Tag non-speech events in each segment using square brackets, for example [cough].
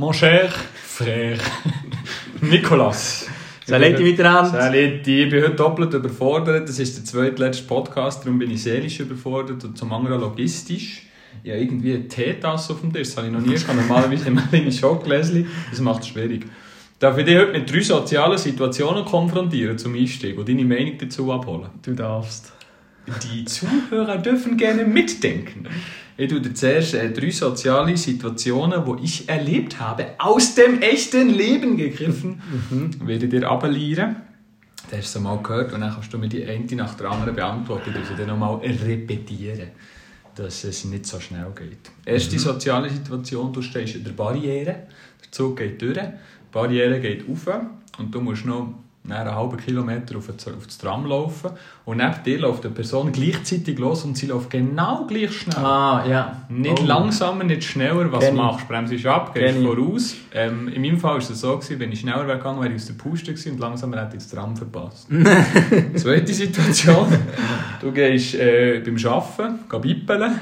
Mon cher frère [laughs] Nicolas. Saletti miteinander. Saletti, ich bin heute doppelt überfordert. Das ist der zweitletzte Podcast, darum bin ich seelisch überfordert und zum anderen logistisch. Habe irgendwie eine Teetasse auf dem Tisch, das habe ich noch nie. Ich habe normalerweise immer kleine Schockgläschen. Das macht es schwierig. Darf ich dich heute mit drei sozialen Situationen konfrontieren zum Einstieg und deine Meinung dazu abholen? Du darfst. Die Zuhörer dürfen gerne mitdenken. Ich tue dir zuerst äh, drei soziale Situationen, die ich erlebt habe, aus dem echten Leben gegriffen, mhm. werde dir abelieren. Du hast es mal gehört und dann kannst du mir die eine nach der anderen beantworten. Du sie dann nochmal repetieren, dass es nicht so schnell geht. Erste mhm. soziale Situation, du stehst in der Barriere, der Zug geht durch, die Barriere geht auf und du musst noch einen halben Kilometer auf das Tram laufen und neben dir läuft eine Person gleichzeitig los und sie läuft genau gleich schnell. Ah, ja. Nicht oh. langsamer, nicht schneller. Was Kenn machst du? Bremst ab, gehst Kenn voraus. Ähm, in meinem Fall war es so, gewesen, wenn ich schneller wäre gegangen, wäre ich aus der Puste gewesen und langsamer hätte ich das Tram verpasst. [laughs] Zweite Situation. Du gehst äh, beim Arbeiten, bippeln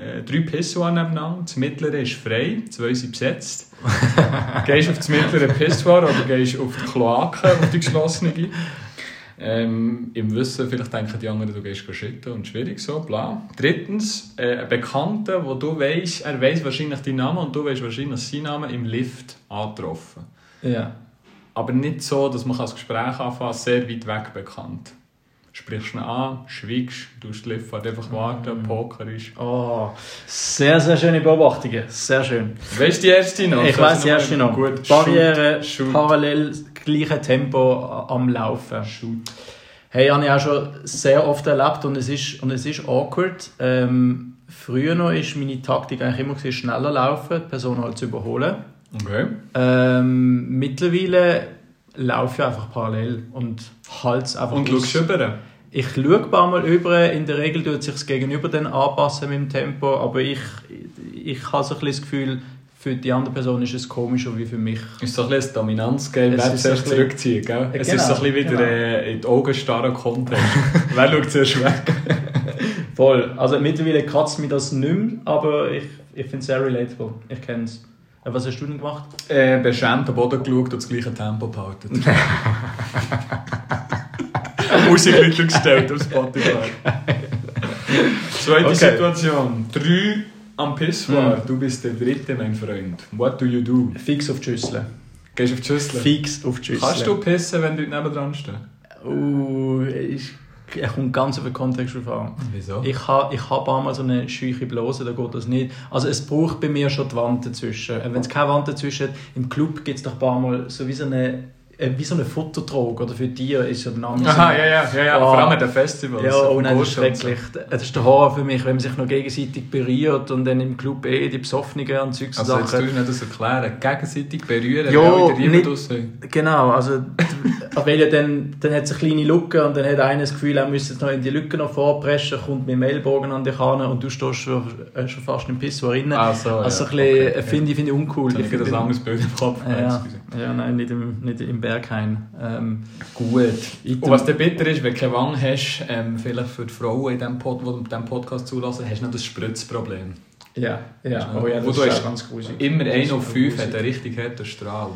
äh, drei Pissoirs nebeneinander. Das mittlere ist frei, zwei sind besetzt. [laughs] gehst auf das mittlere Pissoir oder gehst auf die Kloake, auf die geschlossene. Ähm, Im Wissen, vielleicht denken die anderen, du gehst schütten und schwierig so, bla. Drittens, äh, ein Bekannter, wo du weißt, er weiß wahrscheinlich deinen Namen und du weißt wahrscheinlich seinen Namen im Lift angetroffen. Ja. Aber nicht so, dass man das Gespräch anfangen sehr weit weg bekannt sprichst ihn an, schweigst, du Liftfahrt einfach warten, mm. Poker ist. Oh, sehr, sehr schöne Beobachtungen. Sehr schön. Weißt du die erste noch? Ich weiß die erste noch. Gut. Barriere, Shoot. parallel, gleiche Tempo am Laufen. Shoot. Hey, habe ich auch schon sehr oft erlebt und es ist, und es ist awkward. Ähm, früher noch war meine Taktik eigentlich immer gewesen, schneller laufen, die Person halt zu überholen. Okay. Ähm, mittlerweile laufe ich einfach parallel und halte es einfach Und schaust über? Ich schaue ein paar Mal über, in der Regel tut sich das Gegenüber dann anpassen mit dem Tempo, aber ich, ich habe so ein das Gefühl, für die andere Person ist es komischer wie für mich. Es ist so ein bisschen ein Dominanzgame, wer zuerst zurückzieht. Gell? Genau, es ist so ein bisschen wieder genau. Äh, in die Augen starren Content. [laughs] wer schaut zuerst weg? [laughs] Voll. Also mittlerweile kratzt mich das nicht mehr, aber ich, ich finde es sehr relatable. Ich kenne es. Äh, was hast du denn gemacht? Äh, beschämt am Boden geschaut und das gleiche Tempo behalten. [laughs] Musik nicht gestellt auf Spotify. [laughs] Zweite okay. Situation. Drei am Pissoir. Mm. Du bist der Dritte, mein Freund. What do you do? Fix auf die Schüssel. Gehst auf die Schüssel? Fix auf die Schüssel. Kannst du pissen, wenn du nebendran stehst? Uh, ich es kommt ganz auf den Kontext drauf an. Wieso? Ich habe ich hab einmal so eine scheuche Blase, da geht das nicht. Also es braucht bei mir schon die Wand dazwischen. Wenn es keine Wand dazwischen hat, im Club gibt es doch ein paar Mal so wie so eine äh, wie so eine Fotodroge oder für Tiere ist ja der Name Aha, ja, ja, ja, ja. Oh, vor allem mit den Festivals. Ja, nein, das ist schrecklich. Das ist der Horror für mich, wenn man sich noch gegenseitig berührt und dann im Club eh die Besoffenen und Zeugs Also jetzt tust du nicht das erklären, gegenseitig berühren, ja, nicht, Genau, also [laughs] weil ja dann, dann hat es eine kleine Lücke und dann hat einer das Gefühl, er müsste jetzt noch in die Lücke noch vorpreschen, kommt mit dem Ellbogen an dich ran und du stehst schon, äh, schon fast im Pissoir rein. Ah, so, also ja. ein bisschen, okay, finde ich, find ich uncool. Ich finde das ein anderes Bild im Kopf. Ja, ja, nein, nicht im, nicht im Berghain. Ähm, Gut. Und was der bitter ist, wenn du keine Wange hast, ähm, vielleicht für die Frauen, in diesem Pod, die diesem Podcast zulassen, hast du noch das Spritzproblem. Ja, ja. Oh, ja das Wo ist ganz grusig. Immer 1 auf 5 hat einen richtig harten Strahl.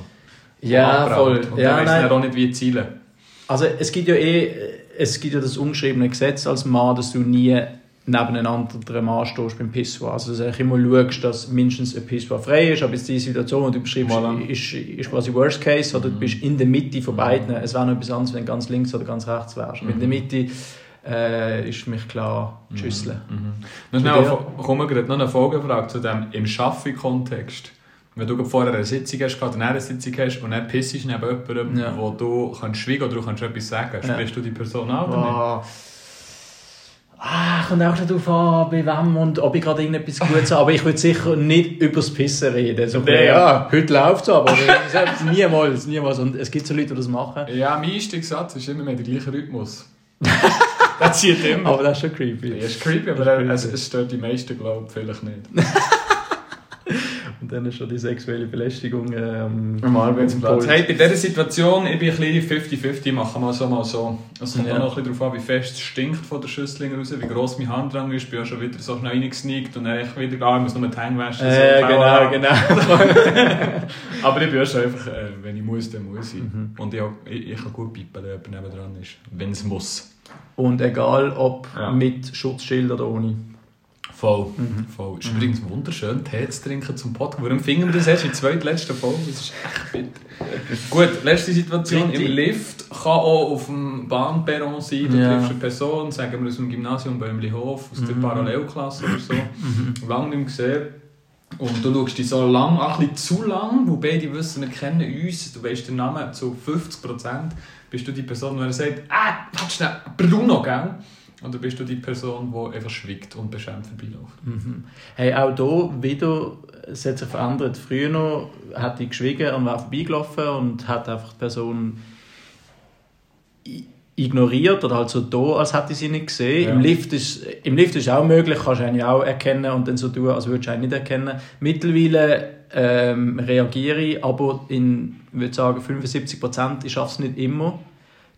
Ja, voll. Und ja, dann weiss auch nicht, wie zielen. Also es gibt ja eh, es gibt ja das ungeschriebene Gesetz als Mann, dass du nie nebeneinander einem Mann stehst beim Pissoir. Also dass du eigentlich immer schaust, dass mindestens ein Pissoir frei ist, aber jetzt die Situation, die du beschreibst, ist, ist quasi Worst Case, oder du bist in der Mitte von beiden. Es wäre noch etwas anderes, wenn du ganz links oder ganz rechts wärst. Mhm. In der Mitte äh, ist für mich klar die Schüssel. Mhm. Mhm. Noch, kommen wir gerade noch eine Folgefrage zu dem im Schaffi-Kontext. Wenn du vorher eine Sitzung hast, oder eine Sitzung hast und dann pissest neben jemandem, ja. wo du kannst schweigen oder du kannst etwas sagen, sprichst ja. du die Person an oder nicht? Ah, kommt auch darauf an, bei wem und ob ich gerade irgendetwas Gutes habe. Aber ich würde sicher nicht über das Pissen reden. So, nee, ja, heute läuft es aber. [laughs] niemals, niemals. Und es gibt so Leute, die das machen. Ja, mein Einstiegssatz ist immer mehr der gleiche Rhythmus. [laughs] das zieht immer. Aber das ist schon creepy. Ja, ist creepy, aber es, es stört die meisten, glaube ich, vielleicht nicht. [laughs] Und dann ist schon die sexuelle Belästigung ähm, am Arbeitsplatz. Hey, bei dieser Situation, ich bin ein bisschen 50-50, machen wir so mal so. Es kommt ja. auch noch ein bisschen darauf an, wie fest es stinkt von der Schüssel raus, wie gross mein Handrang ist. Ich bin ja schon wieder so schnell reingesneakt und dann echt wieder, ah, ich muss nur die Hänge waschen. Äh, so genau, genau. [laughs] Aber ich bin ja schon einfach, äh, wenn ich muss, dann muss ich. Mhm. Und ich, ich, ich kann gut pipen, wenn jemand dran ist, wenn es muss. Und egal, ob ja. mit Schutzschild oder ohne. Voll. Mhm. Voll. Es ist mhm. übrigens wunderschön, Tee zu trinken zum Podcast. Warum finden wir das erst in der zweitletzten Folge? Das ist echt bitter. Gut, letzte Situation. Im Lift kann auch auf dem Bahnperron sein. Da ja. triffst du eine Person, sagen wir aus dem Gymnasium Bäumlihof, aus der mhm. Parallelklasse oder so. Mhm. Lange nicht mehr gesehen. Und du schaust dich so lang, ein bisschen zu lang, wo beide wissen, wir kennen uns, du weißt den Namen zu 50%, bist du die Person, die sagt, ah, warte schnell, Bruno, gell? Oder bist du die Person, die einfach schwiegt und beschämt vorbeiläuft? Mhm. Hey, auch hier wieder, es hat sich verändert. Früher noch hat die geschwiegen und war vorbeigelaufen und hat einfach die Person ignoriert oder halt so da, als hätte ich sie nicht gesehen. Ja. Im, Lift ist, Im Lift ist auch möglich, kannst du eigentlich auch erkennen und dann so tun, als würdest du ihn nicht erkennen. Mittlerweile ähm, reagiere ich, aber in, ich würde sagen, 75 Prozent, ich schaffe es nicht immer.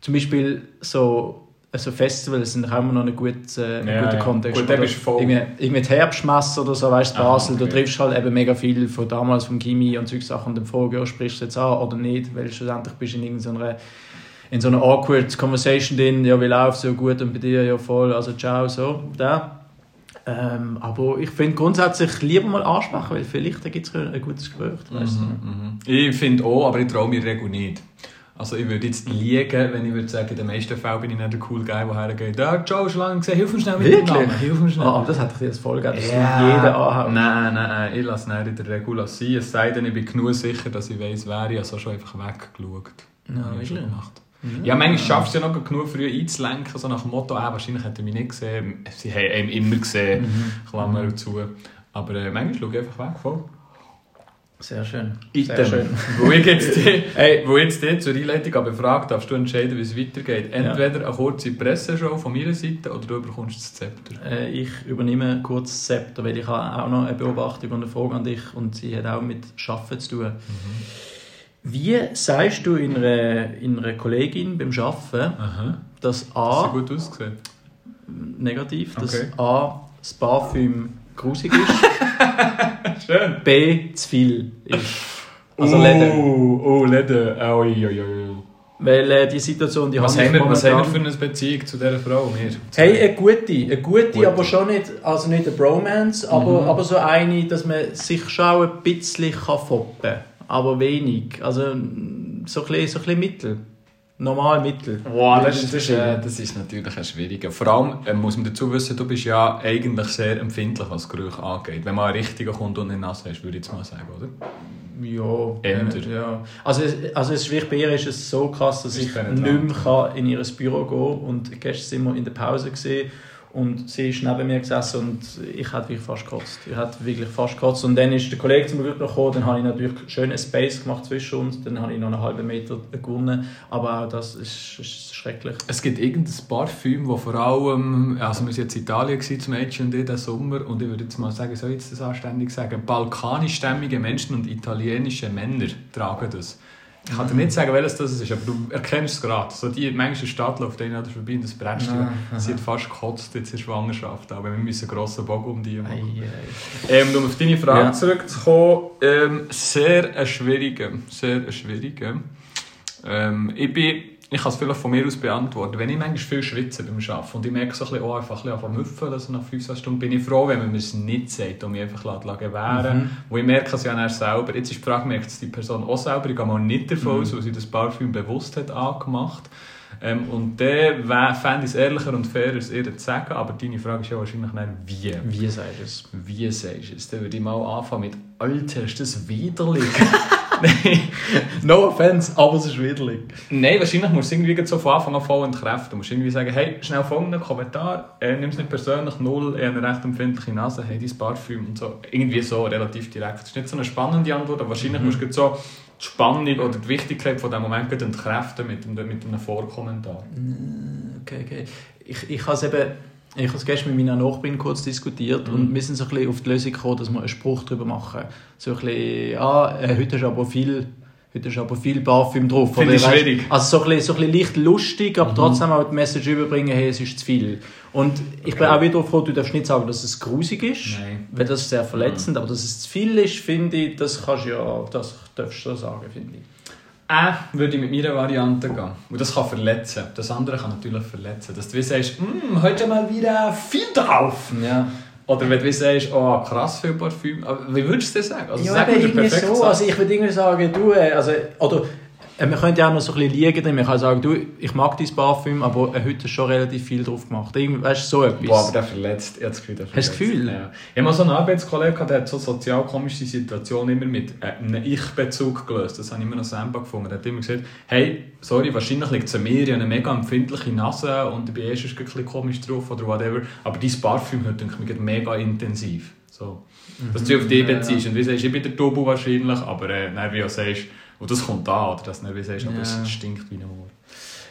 Zum Beispiel so also Festivals sind auch immer noch ein gut, äh, ja, guter ja. Kontext. Gut, bist voll. Irgendwie, irgendwie Herbstmesse oder so, weißt du, Basel, okay. du triffst halt eben mega viel von damals, vom Chemie und solche Sachen und fragst du, sprichst du jetzt an oder nicht, weil schlussendlich bist du in irgendeiner in so einer awkward Conversation drin, ja, wie läuft so gut und bei dir ja voll, also ciao, so, da. Ähm, aber ich finde grundsätzlich lieber mal ansprechen, weil vielleicht gibt es ein gutes Gespräch. Weißt du? Mhm, mhm. Ich finde auch, aber ich traue mir Regel nicht. Also ich würde jetzt liegen, wenn ich würde sagen, in den meisten Fällen bin ich nicht der cool Guy, der hergeht, ja, Joe, schon lange gesehen, hilf mir schnell mit Wirklich? dem Namen, hilf mir schnell. Oh, aber das hat dich jetzt voll gegeben, dass yeah. du jeden anhauen. Nein, nein, nein, ich lasse nicht in der Regel sein, es sei denn, ich bin genug sicher, dass ich weiss, wer ich also schon einfach weggeschaut. Ja, wirklich? Gemacht. Ja, manchmal schaffst du ja noch genug früh einzulenken, so nach dem Motto, ah, wahrscheinlich hätte er mich nicht gesehen. Sie haben ihn immer gesehen, mhm. Klammer zu. Aber äh, manchmal schaue ich einfach weg, voll. Sehr schön. Sehr schön. [laughs] wo, ich jetzt die, hey, wo jetzt die zur Einleitung befragt, darfst du entscheiden, wie es weitergeht. Entweder ja. eine kurze Presseshow von meiner Seite oder du bekommst das Zepter. Äh, ich übernehme kurz das Zepter, weil ich habe auch noch eine Beobachtung und eine Frage an dich und sie hat auch mit Schaffen zu tun. Mhm. Wie sagst du in einer, in einer Kollegin beim Arbeiten, Aha. dass A... Das gut ausgesehen. Negativ, dass okay. A das Parfüm grusig ist. [laughs] [laughs] Schön. B zu viel ist. Also uh, Leder. Oh, Leder. Ui, ui, ui. Weil äh, die Situation, die was haben wir, Was haben wir für eine Beziehung zu dieser Frau? Wir? Hey, eine gute. Eine gute, gute, aber schon nicht, also nicht eine Bromance, aber, mhm. aber so eine, dass man sich schon ein bisschen foppen kann aber wenig. Also so ein bisschen, so ein bisschen Mittel. Normal Mittel. Wow, das, das, ist, äh, das ist natürlich ein schwieriger. Vor allem äh, muss man dazu wissen, du bist ja eigentlich sehr empfindlich, was Gerüche angeht. Wenn man einen richtigen kommt und nicht nass hast, würde ich jetzt mal sagen, oder? Ja, Änder. ja. Also, also es ist, bei ihr ist es so krass, dass ich, ich nicht mehr in ihr Büro gehen kann und gestern sind wir in der Pause gesehen und sie ist neben mir gesessen und ich hatte wirklich fast gekotzt. Ich hatte wirklich fast gekotzt. Und dann ist der Kollege zum Glück noch gekommen, dann habe ich natürlich schön einen Space gemacht zwischen uns, dann habe ich noch einen halben Meter gewonnen. Aber auch das ist, ist schrecklich. Es gibt irgendein Parfüm, das vor allem, also wir waren jetzt in Italien zum H&D diesen Sommer und ich würde jetzt mal sagen, soll ich jetzt das anständig sagen, balkanischstämmige Menschen und italienische Männer tragen das. Ich kann dir nicht sagen, welches das ist, aber du erkennst es gerade. So die manche Stadt läuft denen oder vorbei und das brennt ja, Sie hat fast gekotzt jetzt in Schwangerschaft, aber wir müssen einen grossen Bogen um die machen. Ähm, um auf deine Frage ja. zurückzukommen, ähm, sehr ein schwieriger, sehr ein schwieriger. Ähm, ich bin ich kann es vielleicht von mir aus beantworten. Wenn ich manchmal viel schwitze beim Arbeiten und ich merke so ein bisschen, oh, einfach ein bisschen müffeln, also nach 5 Stunden, bin ich froh, wenn man mir es nicht sagt und mich einfach gewähren mhm. Wo ich merke es ja dann selber. Jetzt ist die Frage, merkt es die Person auch selber? Ich gehe mal nicht davon aus, mhm. weil sie das Parfüm bewusst hat angemacht. Ähm, und dann fände ich es ehrlicher und fairer, es ihr zu sagen. Aber deine Frage ist ja wahrscheinlich dann, wie. Wie sagst du es? Wie sagst du es? Dann würde ich mal anfangen mit, Alter, ist das widerlich? [laughs] [laughs] no offense, aber es ist widerlich. Nein, wahrscheinlich musst du irgendwie so von Anfang an voll entkräften. Du musst irgendwie sagen, hey, schnell folgenden Kommentar, äh, nimm es nicht persönlich, null, er eine recht empfindliche Nase, hey, dein Parfüm und so. Irgendwie so, relativ direkt. Das ist nicht so eine spannende Antwort, aber wahrscheinlich mhm. musst du so die Spannung oder die Wichtigkeit von diesem Moment entkräften mit, mit einem Vorkommentar. Mm, okay, okay. Ich, ich habe es eben Ich habe es gestern mit meiner Nachbarin kurz diskutiert mhm. und wir sind so ein bisschen auf die Lösung gekommen, dass wir einen Spruch darüber machen. So ein bisschen, ah, heute ist aber viel Heute ist aber viel Parfüm drauf. Finde ich schwierig. Also so ein, bisschen, so ein bisschen leicht lustig, aber mhm. trotzdem auch die Message überbringen, hey, es ist zu viel. Und ich okay. bin auch wieder froh, du darfst nicht sagen, dass es grusig ist, Nein. weil das ist sehr verletzend, mhm. aber dass es zu viel ist, finde ich, das kannst du ja, das darfst du sagen, finde ich. Äh, würde ich mit meiner Variante gehen. Und das kann verletzen. Das andere kann natürlich verletzen. Dass du wie sagst, mm, heute mal wieder viel drauf. Ja. Oder wenn du sagst, oh, krass viel Parfüm. wie würdest du das sagen? Also, ja, sag irgendwie so. Also ich würde irgendwie sagen, du, äh, also, oder man könnte ja auch noch so ein bisschen liegen, man kann sagen, du, ich mag dein Parfüm, aber äh, heute hast schon relativ viel drauf gemacht. Irgendwie, weißt du, so etwas. Boah, aber der verletzt, ich habe das Gefühl, der verletzt. Hast du das Gefühl? Ja. Ich habe mal so einen Arbeitskollegen, der hat so sozial komische Situationen immer mit äh, einem Ich-Bezug gelöst. Das habe ich immer noch selber gefunden. Er hat immer gesagt, hey, sorry, wahrscheinlich liegt es an mir, ich habe eine mega empfindliche Nase und ich bin erst ein bisschen komisch drauf oder whatever, aber dein Parfüm hört mich mega intensiv. So. Dass du auf dich beziehst. Und wie sagst, ich bin der Tobu wahrscheinlich, aber äh, wie du sagst, und das kommt an, oder dass du nicht sagst, aber es stinkt wie ein Moor.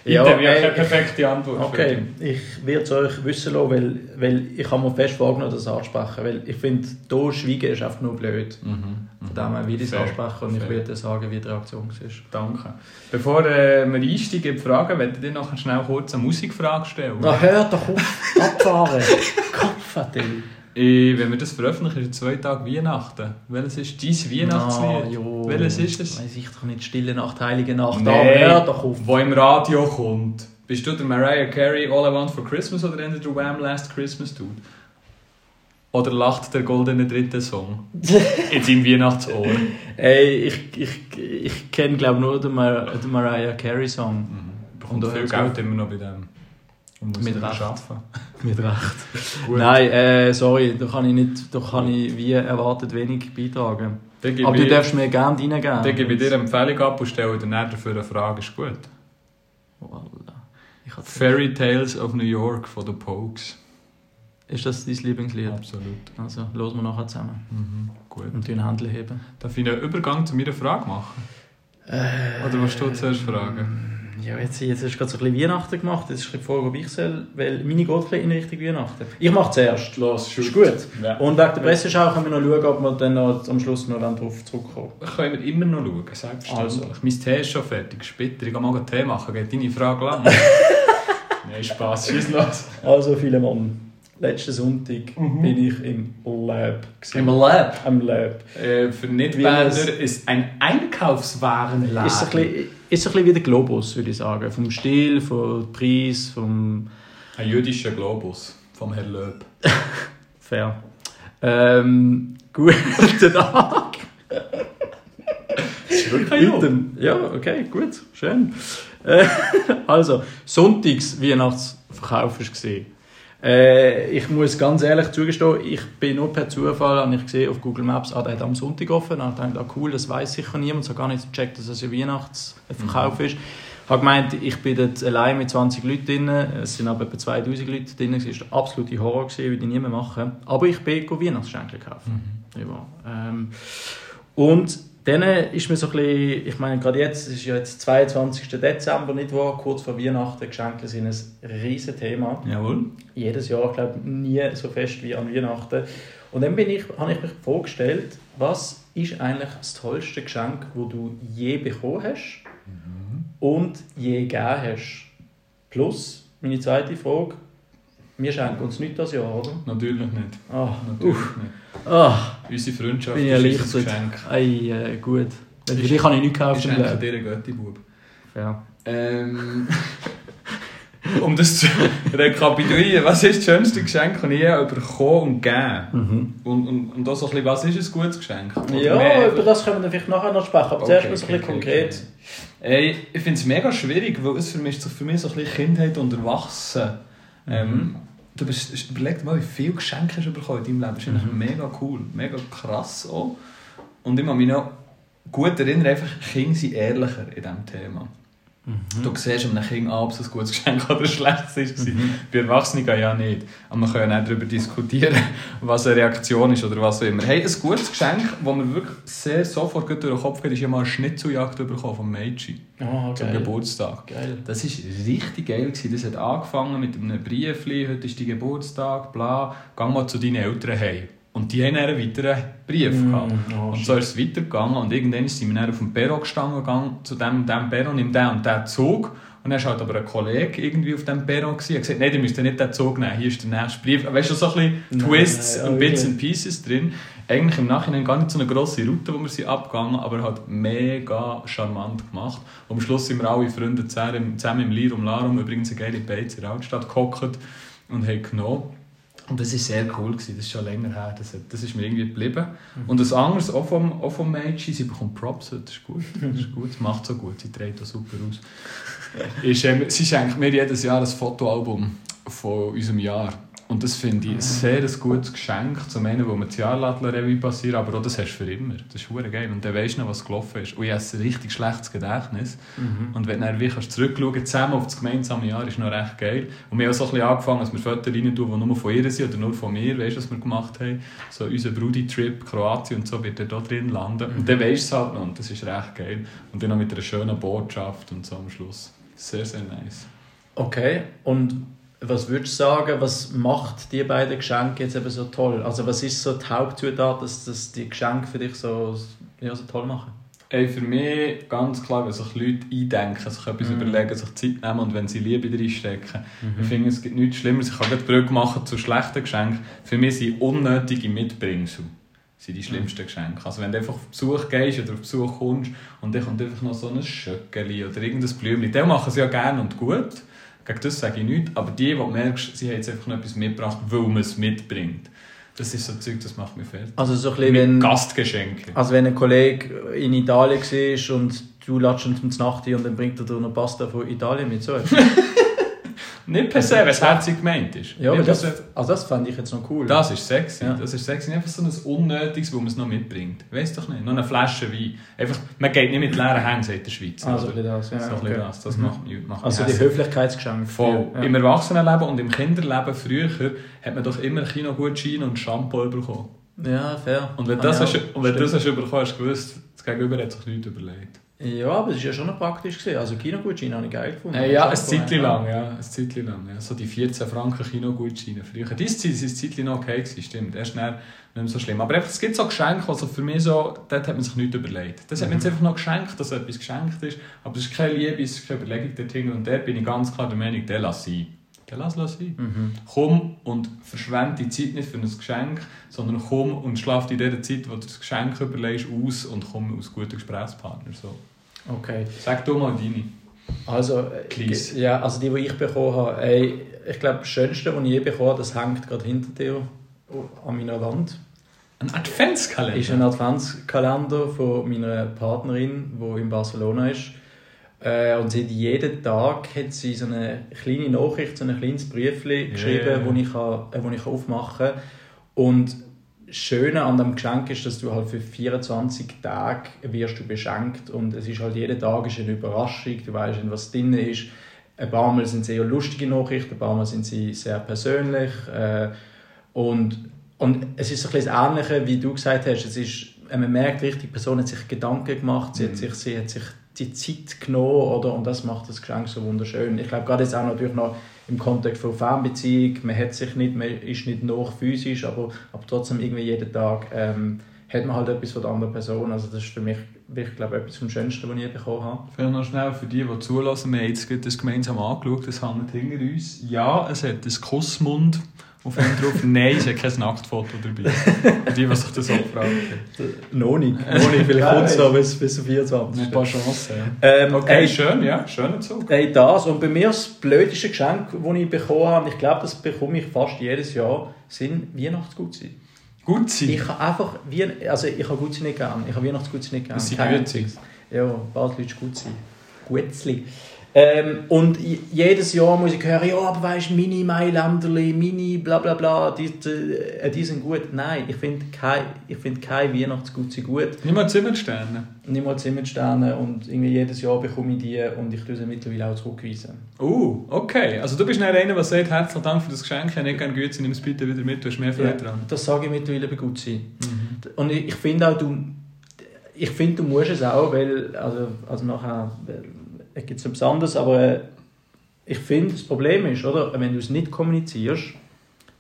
Ja, ich habe keine perfekte Antwort. Okay, ich werde es euch wissen lassen, weil, weil ich habe mir fest vorgenommen, das ansprechen. Weil ich finde, hier schweigen ist einfach nur blöd. Mhm. Von dem her will ich es ansprechen und Fair. ich werde sagen, wie die Reaktion war. Danke. Bevor äh, wir einsteigen in die Fragen, werde ich dir noch schnell kurz eine Musikfrage stellen. Na, hör doch auf, abfahren. [laughs] Kopf, ich, wenn wir das veröffentlichen, ist es zwei Tage Weihnachten. Welches ist dein Weihnachtslied? No, Welches ist es? Weiß ich doch nicht, Stille Nacht, Heilige Nacht. Nee, aber hör doch auf. Wo im Radio kommt. Bist du der Mariah Carey All I Want for Christmas oder der Wham Last Christmas Dude? Oder lacht der goldene dritte Song in seinem Weihnachtsohr? [laughs] Ey, ich, ich, ich kenne glaube nur den, Mar den Mariah Carey Song. Mhm. Bekommt viel Geld immer noch bei dem. [laughs] Mit Recht. Arbeiten. Mit Recht. Nein, äh, sorry, da kann ich, nicht, da kann ich wie erwartet wenig beitragen. Aber du darfst mir gerne reingeben. Dann gebe ich dir eine Empfehlung ab und stelle dir dafür eine Frage. Ist gut? Voilà. Fairy Tales of New York von den Pokes. Ist das dein Lieblingslied? Absolut. Also, hören wir nachher zusammen. Mhm, gut. Und den Händler heben. Darf ich einen Übergang zu meiner Frage machen? Äh, Oder was du zuerst fragen? Ja, jetzt, jetzt hast du gerade so ein bisschen Weihnachten gemacht. Jetzt ist die Frage, ob ich soll, weil meine geht in Richtung Weihnachten. Ich mache zuerst. Los, ist gut. Ja. Und wegen der Presseschau können wir noch schauen, ob wir dann noch, am Schluss noch darauf zurückkommen. Können wir immer noch schauen, selbstverständlich. Also. Mein Tee ist schon fertig. Später, ich kann mal einen Tee machen. Geht deine Frage lang? [laughs] Nein, Spaß, schieß los. Also, viele Mann. Letzten Sonntag mhm. bin ich im Lab. Gewesen. Im Lab? Im Lab. Äh, für Nicht-Berner ist ein Einkaufswarenladen. Ist ein bisschen, ist ein bisschen wie der Globus, würde ich sagen. Vom Stil, vom Preis, vom... Ein jüdischer Globus, vom Herrn Löb. [laughs] Fair. Ähm, guten [laughs] Tag. ist wirklich Ja, okay, gut, schön. Äh, [laughs] also, Sonntags Weihnachtsverkauf war gesehen. Äh, ich muss ganz ehrlich zugestehen, ich bin nur per Zufall, habe ich gesehen auf Google Maps, ah, der hat am Sonntag offen. Ich dachte, ah, cool, das weiß sicher niemand. Ich habe gar nicht gecheckt, dass es ein Weihnachtsverkauf mhm. ist. Ich habe gemeint, ich bin dort allein mit 20 Leuten drin. Es sind aber etwa 2000 Leute drin. Es war der absolute Horror, würde ich nie mehr machen. Aber ich bin Weihnachtsgeschenke kaufen. Mhm. Ja. Ähm, und dann ist mir so ein bisschen, ich meine, gerade jetzt, es ist ja jetzt 22. Dezember, nicht wahr? Kurz vor Weihnachten, Geschenke sind ein riesiges Thema. Jawohl. Jedes Jahr, ich glaube nie so fest wie an Weihnachten. Und dann bin ich, habe ich mich vorgestellt, was ist eigentlich das tollste Geschenk, das du je bekommen hast mhm. und je gegeben hast? Plus, meine zweite Frage, wir schenken uns nicht das Jahr, oder? Natürlich nicht. Ah, Natürlich uff. nicht. Ah, Unsere Freundschaft bin ist ein Geschenk. Ei, äh, gut. Für dich kann ich nichts kaufen. Ich schenke dir einen Götti-Bub. Ja. Ähm, [laughs] um das zu rekapitulieren, was ist das schönste Geschenk, das ich je bekommen und gegeben mhm. und, und, und auch so ein bisschen, was ist ein gutes Geschenk? Oder ja, mehr? über das können wir vielleicht nachher noch sprechen, aber okay, zuerst mal so ein bisschen okay, konkret. Okay. Ey, ich finde es mega schwierig, weil es für mich, für mich so ein bisschen Kindheit und Erwachsen Mhm. Ähm, du bist, überleg dir mal, wie viele Geschenke hast du bekommen in deinem Leben. Das ist mhm. mega cool, mega krass auch. Und ich kann mich noch gut erinnern, einfach, Kinder sind ehrlicher in diesem Thema. Mhm. Du siehst einem Kind an, ob es ein gutes Geschenk oder ein schlechtes ist. Mhm. Bei Erwachsenen ja nicht. Aber man kann ja nicht darüber diskutieren, [laughs] was eine Reaktion ist oder was auch immer. Hey, ein gutes Geschenk, das mir wirklich sehr sofort durch den Kopf geht, ist ja mal eine Schnitzeljagd bekommen vom Mädchen. Oh, zum Geburtstag. Geil. Das war richtig geil. Gewesen. Das hat angefangen mit einem Brief, heute ist dein Geburtstag, bla, geh mal zu deinen Eltern heim. Und die haben einen weiteren Brief mm, gehabt. Oh, und so ist es weitergegangen. Und irgendwann sind wir dann auf dem Perro gestanden, gegangen, zu dem, dem Perro, nimm den und den Zug. Und dann war halt aber ein Kollege irgendwie auf dem Perro und hat gesagt, nein, ihr müsst nicht den Zug nehmen, hier ist der nächste Brief. Weißt du, so ein bisschen Twists nein, und Bits and Pieces drin. Eigentlich im Nachhinein gar nicht so eine grosse Route, wo wir sie abgegangen aber halt mega charmant gemacht. Und am Schluss sind wir alle Freunde zusammen im Lirum Larum, übrigens eine geile Beiz in der Altstadt, gehockt und haben genommen. Und das war sehr cool, gewesen. das ist schon länger her, das, das ist mir irgendwie geblieben. Mhm. Und das anderes, auch vom, auch vom Mädchen, sie bekommt Props, das ist gut, das ist gut, macht so gut, sie trägt das super aus. ist, ähm, sie schenkt mir jedes Jahr ein Fotoalbum von unserem Jahr. Und das finde ich ein sehr gutes Geschenk. Zum einen, wo man das Jahrladler Revue passiert, aber auch das hast du für immer. Das ist hure geil. Und dann weisst du noch, was gelaufen ist. Und ich habe ein richtig schlechtes Gedächtnis. Mhm. Und wenn du dann zurückschauen zusammen auf das gemeinsame Jahr, ist noch recht geil. Und wir haben auch so ein bisschen angefangen, dass wir Fotos rein tun, die nur von ihr sind oder nur von mir. Weißt du, was wir gemacht haben? So unser Brudi-Trip, Kroatien und so, wird er da drin landen. Mhm. Und dann weisst du es halt noch. Und das ist recht geil. Und dann noch mit einer schönen Botschaft und so am Schluss. Sehr, sehr nice. Okay. Und was würdest du sagen, was macht die beiden Geschenke jetzt eben so toll? Also was ist so die Hauptzutat, dass, dass die Geschenke für dich so, ja, so toll machen? Ey, für mich ganz klar, wenn sich Leute eindenken, sich etwas mm. überlegen, sich Zeit nehmen und wenn sie Liebe reinstecken. Mm Ich finde, es gibt nichts Schlimmeres. Ich kann gerade Brücke machen zu schlechten Geschenken. Für mich sind unnötige Mitbringsel sind die schlimmsten mhm. Geschenke. Also wenn du einfach auf Besuch gehst oder auf Besuch kommst und dann kommt einfach noch so ein Schöckeli oder irgendein Blümchen, dann machen sie ja gerne und gut. Gegen das sage ich nichts. Aber die, die du merkst, sie haben jetzt einfach noch etwas mitgebracht, weil man es mitbringt. Das ist so ein Zeug, das macht mich fertig. Also so ein bisschen, wenn, Gastgeschenke. Also wenn ein Kollege in Italien war und du latschst ihn zum Nacht und dann bringt er dir noch Pasta von Italien mit, so [laughs] Nicht per se, wenn es herzig gemeint ist. Ja, aber das, also das fände ich jetzt noch cool. Das ist sexy. Ja. Das ist sexy. Einfach so ein Unnötiges, wo man es noch mitbringt. Weißt doch nicht. Noch eine Flasche Wein. Einfach, man geht nicht mit leeren Händen, sagt der Schweizer. Also oder? das, ja. So okay. das. Das macht, macht Also die Höflichkeitsgeschenke. Voll. Ja. Im Erwachsenenleben und im Kinderleben früher hat man doch immer Kinogutschein und Shampoo bekommen. Ja, fair. Und wenn, das, hast, und wenn das hast du bekommen hast, du gewusst, das Gegenüber hat sich nichts überlegt. Ja, aber es war ja schon noch praktisch. Gewesen. Also Kinogutscheine habe ich geil gefunden. Äh, ja, ein Zeitchen lang, ja. Ein Zeitchen lang, ja. So die 14 Franken Kinogutscheine früher. Zeit war ein Zeitchen noch okay, gewesen, stimmt. Erst nicht mehr so schlimm. Aber einfach, es gibt so Geschenke, also für mich so, dort hat man sich nichts überlegt. Das hat man jetzt mhm. einfach noch geschenkt, dass etwas geschenkt ist. Aber es ist keine Liebe, es ist keine Überlegung dorthin. Und da bin ich ganz klar der Meinung, der lass sein. Der lass es sein. Mhm. Komm und verschwende die Zeit nicht für ein Geschenk, sondern komm und schlaf in dieser Zeit, wo du das Geschenk überlegst, aus und komm aus guten Gesprächspartnern. So. Okay. Sag du mal deine. Also, Please. ja, also die, die ich bekommen habe, ey, ich glaube, das Schönste, was ich je bekommen habe, das hängt gerade hinter dir an meiner Wand. Ein Adventskalender? ist ein Adventskalender von meiner Partnerin, die in Barcelona ist. Äh, und sie hat jeden Tag hat sie so eine kleine Nachricht, so ein kleines Briefchen geschrieben, yeah. wo ich, äh, wo ich aufmachen kann. Und das Schöne an dem Geschenk ist, dass du halt für 24 Tage wirst du beschenkt und es ist halt jeden Tag ist eine Überraschung, du weißt, was drin ist. Ein paar Mal sind es eher lustige Nachrichten, ein paar Mal sind sie sehr persönlich äh, und, und es ist ein bisschen das Ähnliche, wie du gesagt hast, es ist, man merkt richtig, die Person hat sich Gedanken gemacht, sie, mhm. hat, sich, sie hat sich die Zeit genommen oder, und das macht das Geschenk so wunderschön. Ich glaube, gerade jetzt auch natürlich noch im Kontext von Fernbeziehung, man hat sich nicht, man ist nicht noch physisch, aber, aber trotzdem irgendwie jeden Tag ähm, hat man halt etwas von der anderen Person. Also das ist für mich wirklich, glaube etwas vom Schönsten, was ich bekommen habe. Vielleicht noch schnell für die, die zulassen, wir haben jetzt das gemeinsam angeschaut, das hängt hinter uns. Ja, es hat einen Kussmund auf ihm drauf. Nein, es hat kein Nacktfoto dabei. die, die sich das auch fragen. Noch nicht. [laughs] Noch nicht, vielleicht kommt es noch bis, bis 24. Ein paar Chancen, ja. Ähm, okay, ey, schön, ja. Schöner Zug. Ey, das. Und bei mir das blödeste Geschenk, das ich bekommen habe, ich glaube, das bekomme ich fast jedes Jahr, sind Weihnachtsgutscheine. Gutscheine? Ich habe einfach, also ich habe Gutscheine nicht gern. Ich habe Weihnachtsgutscheine nicht gern. Das sind günstig. Ja, bald Leute Gutscheine. Gutzli. Ähm, und jedes Jahr muss ich hören, ja, aber weißt du, Mini Mailänderli, Mini bla bla bla, die, die, äh, die sind gut. Nein, ich finde kein, find kein Weihnachtsgutzi gut. Nicht mal Zimmersterne? Nicht mal Zimmersterne und irgendwie jedes Jahr bekomme ich die und ich tue sie mittlerweile auch zurückweisen. Uh, okay. Also du bist nicht einer, der sagt, herzlichen Dank für das Geschenk, ich habe nicht gerne Güte, nimm es bitte wieder mit, du hast mehr Freude ja, dran. Das sage ich mittlerweile bei Gutzi. Mhm. Und ich, ich finde auch, du, ich finde, du musst es auch, weil, also, also nachher gibt es etwas anderes, aber ich finde, das Problem ist, oder, wenn du es nicht kommunizierst,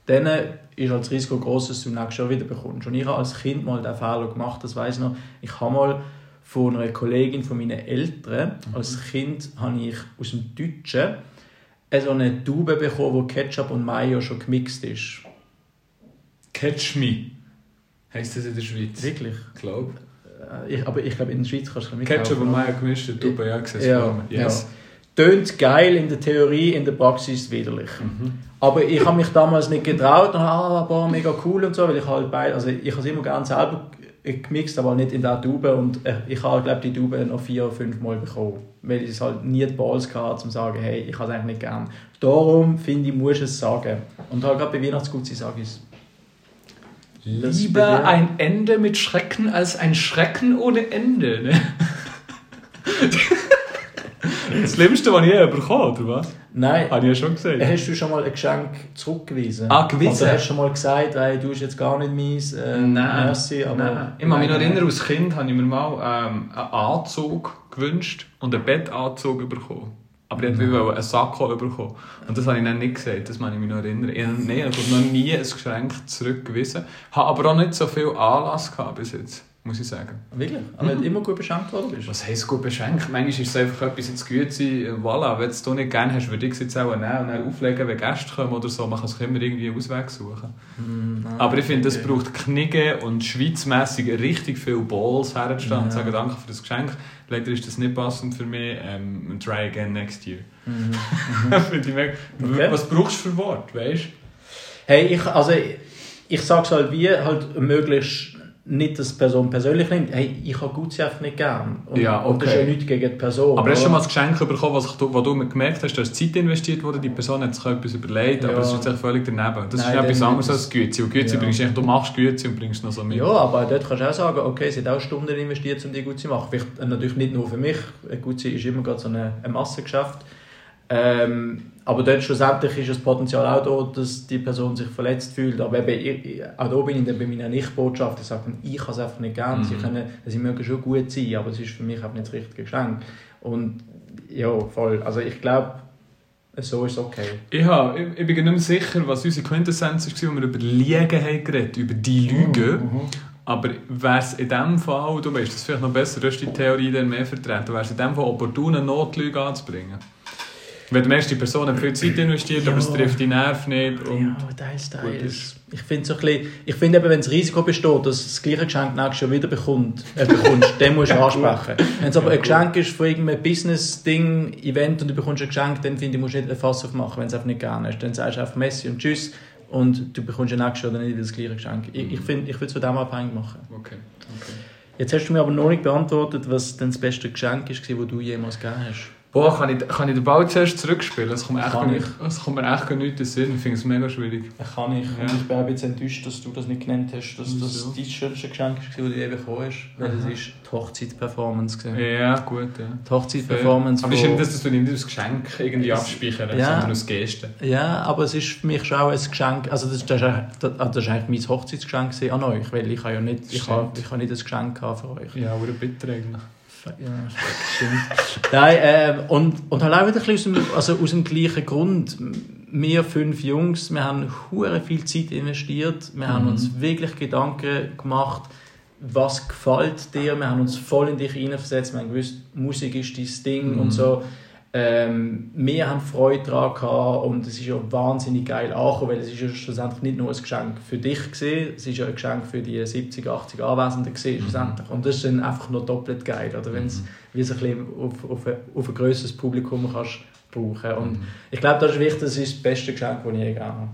dann ist halt das Risiko groß, dass du nächstes Jahr wieder bekommst. Und ich habe als Kind mal den Fehler gemacht, das weiß ich noch. Ich habe mal von einer Kollegin von meinen Eltern, mhm. als Kind habe ich aus dem Deutschen so eine Tube bekommen, wo Ketchup und Mayo schon gemixt ist. Catch me. Heißt das in der Schweiz? Wirklich? Ich glaube. Äh, ich, aber ich glaube, in der Schweiz kannst du mit Ketchup und Mayo gemischt, du ja gesehen. Ja, yes. ja. Tönt geil in der Theorie, in der Praxis widerlich. Mhm. Aber ich habe mich damals nicht getraut und ah, boah, mega cool und so, weil ich halt beide, also ich habe es immer gerne selber gemixt, aber nicht in der Tube und äh, ich habe, glaube die Tube noch vier oder fünf Mal bekommen, weil ich es halt nie die Balls hatte, um zu sagen, hey, ich habe es eigentlich nicht gern. Darum finde ich, muss es sagen. Und halt gerade bei Weihnachtsgut sage ich es. Lieber ein Ende mit Schrecken als ein Schrecken ohne Ende. Ne? [laughs] das Schlimmste, was ich je bekommen oder was? Nein. Habe ich ja schon gesagt. Hast du schon mal ein Geschenk zurückgewiesen? Ah, gewissen? Oder hast du schon mal gesagt, hey, du bist jetzt gar nicht meins, äh, nein, merci, aber... Nein. Ich kann mich noch erinnern, als Kind habe ich mir mal ähm, einen Anzug gewünscht und einen Bettanzug bekommen. Aber ich wollte mhm. einen Sakko bekommen. Und das habe ich dann nicht gesagt, das kann ich mich noch erinnern. Ich nein, ich habe noch nie ein Geschenk zurückgewiesen. Ich habe aber auch nicht so viel Anlass gehabt bis jetzt, muss ich sagen. Wirklich? Aber mhm. immer gut beschenkt worden bist? Was heisst gut beschenkt? Manchmal ist es einfach etwas jetzt gut sein, voilà, wenn du es nicht gerne hast, würde ich es jetzt auch nehmen und dann auflegen, wenn Gäste kommen oder so. Man kann sich immer irgendwie einen Ausweg suchen. Mhm. aber ich finde, es braucht Knicken und schweizmässig richtig viel Balls herzustellen ja. und sagen, danke für das Geschenk leider ist das nicht passend für mich, ähm, try again next year. Mhm. [laughs] okay. Was brauchst du für Wort, weißt Hey, ich, also, ich sage es halt wie, halt möglichst nicht, dass die Person persönlich nimmt, hey, ich habe einfach nicht gern. Und, ja, okay. und das ist ja nichts gegen die Person. Aber hast du schon mal ein Geschenk bekommen, was du, was du gemerkt hast, du hast Zeit investiert worden, die Person hat sich etwas überlegt, ja. aber es ist jetzt völlig daneben. Das Nein, ist etwas anderes als Güte. Und Güte ja. bringst du, du machst Güte und bringst noch so mit. Ja, aber dort kannst du auch sagen, okay, sie hat auch Stunden investiert, um die Gutzi zu machen. Vielleicht, äh, natürlich nicht nur für mich, Gutzi ist immer gerade so eine, eine Massengeschäft. Ähm, aber dort schlussendlich ist das Potenzial auch da, dass die Person sich verletzt fühlt. Aber eben, auch da bin ich dann bei meiner Nicht-Botschaft, ich sage, ich kann es einfach nicht gern. Mhm. Sie, können, sie mögen schon gut sein, aber es ist für mich einfach nicht das richtige Geschenk. Und ja, voll. Also ich glaube, so ist es okay. Ich, habe, ich, ich bin nicht mehr sicher, was unsere Quintessenz war, wo wir über Liegen haben geredet, über die Lüge. Mhm. mhm. Aber wäre es in dem Fall, du weißt das vielleicht noch besser, du hast die Theorie dann mehr vertreten, wäre es in dem Fall opportun, eine Notlüge anzubringen? Wenn die erste Person viel Zeit investiert, ja. aber es trifft die Nerven nicht. Und ja, teils, teils. Ich finde so ich finde eben, wenn das Risiko besteht, dass das gleiche Geschenk nächstes Jahr wieder bekommt, äh, bekommst, [laughs] dann musst du ansprechen. Wenn es aber ein Geschenk ist von irgendeinem Business-Ding, Event und du bekommst ein Geschenk, dann finde ich, musst du nicht ein Fass aufmachen, wenn du es einfach nicht gerne hast. Dann sagst du einfach Messi und Tschüss und du bekommst ja nächstes Jahr dann nicht wieder das gleiche Geschenk. Ich, ich, find, ich würde es von dem abhängig machen. Okay. okay. Jetzt hast du mir aber noch nicht beantwortet, was denn das beste Geschenk ist, das du jemals gegeben hast. Boah, kann ich, kann ich den Ball zuerst zurückspielen? Das kommt, echt kann nicht, das kommt mir echt nicht in den Sinn. Ich finde es mega schwierig. Kann ich. Ja. Und ich bin ein bisschen enttäuscht, dass du das nicht genannt hast, dass das so. dein schönste Geschenk ist, das du je bekommen hast. Weil es ist die Hochzeitsperformance. Ja, gut. Ja. Die Hochzeitsperformance. Aber ist nicht, dass du nicht das Geschenk irgendwie abspeichern, ja. sondern aus Gesten. Ja, aber es ist für mich schon auch ein Geschenk. Also, das, das, ist, das, das ist eigentlich mein Hochzeitsgeschenk an euch, weil ich habe ja nicht, ich habe, ich habe nicht ein Geschenk für euch. Ja, aber bitte eigentlich. Ja, stimmt. Nein, äh, und, und halt auch wieder ein bisschen aus dem, also aus dem gleichen Grund. Wir fünf Jungs, wir haben hure viel Zeit investiert. Wir mhm. haben uns wirklich Gedanken gemacht, was gefällt dir. Wir haben uns voll in dich hineinversetzt. Wir haben gewusst, Musik ist dein Ding mhm. und so. Ähm, wir haben Freude daran gehabt und es ist ja wahnsinnig geil angekommen, weil es ist ja schlussendlich nicht nur ein Geschenk für dich gesehen, es ist ja ein Geschenk für die 70, 80 Anwesenden gesehen schlussendlich. Und das ist dann einfach noch doppelt geil, oder wenn es mhm. wie so ein bisschen auf, auf, ein, auf ein grösseres Publikum kannst brauchen. Und mhm. ich glaube, das ist wichtig, das ist das beste Geschenk, das ich je gegeben habe.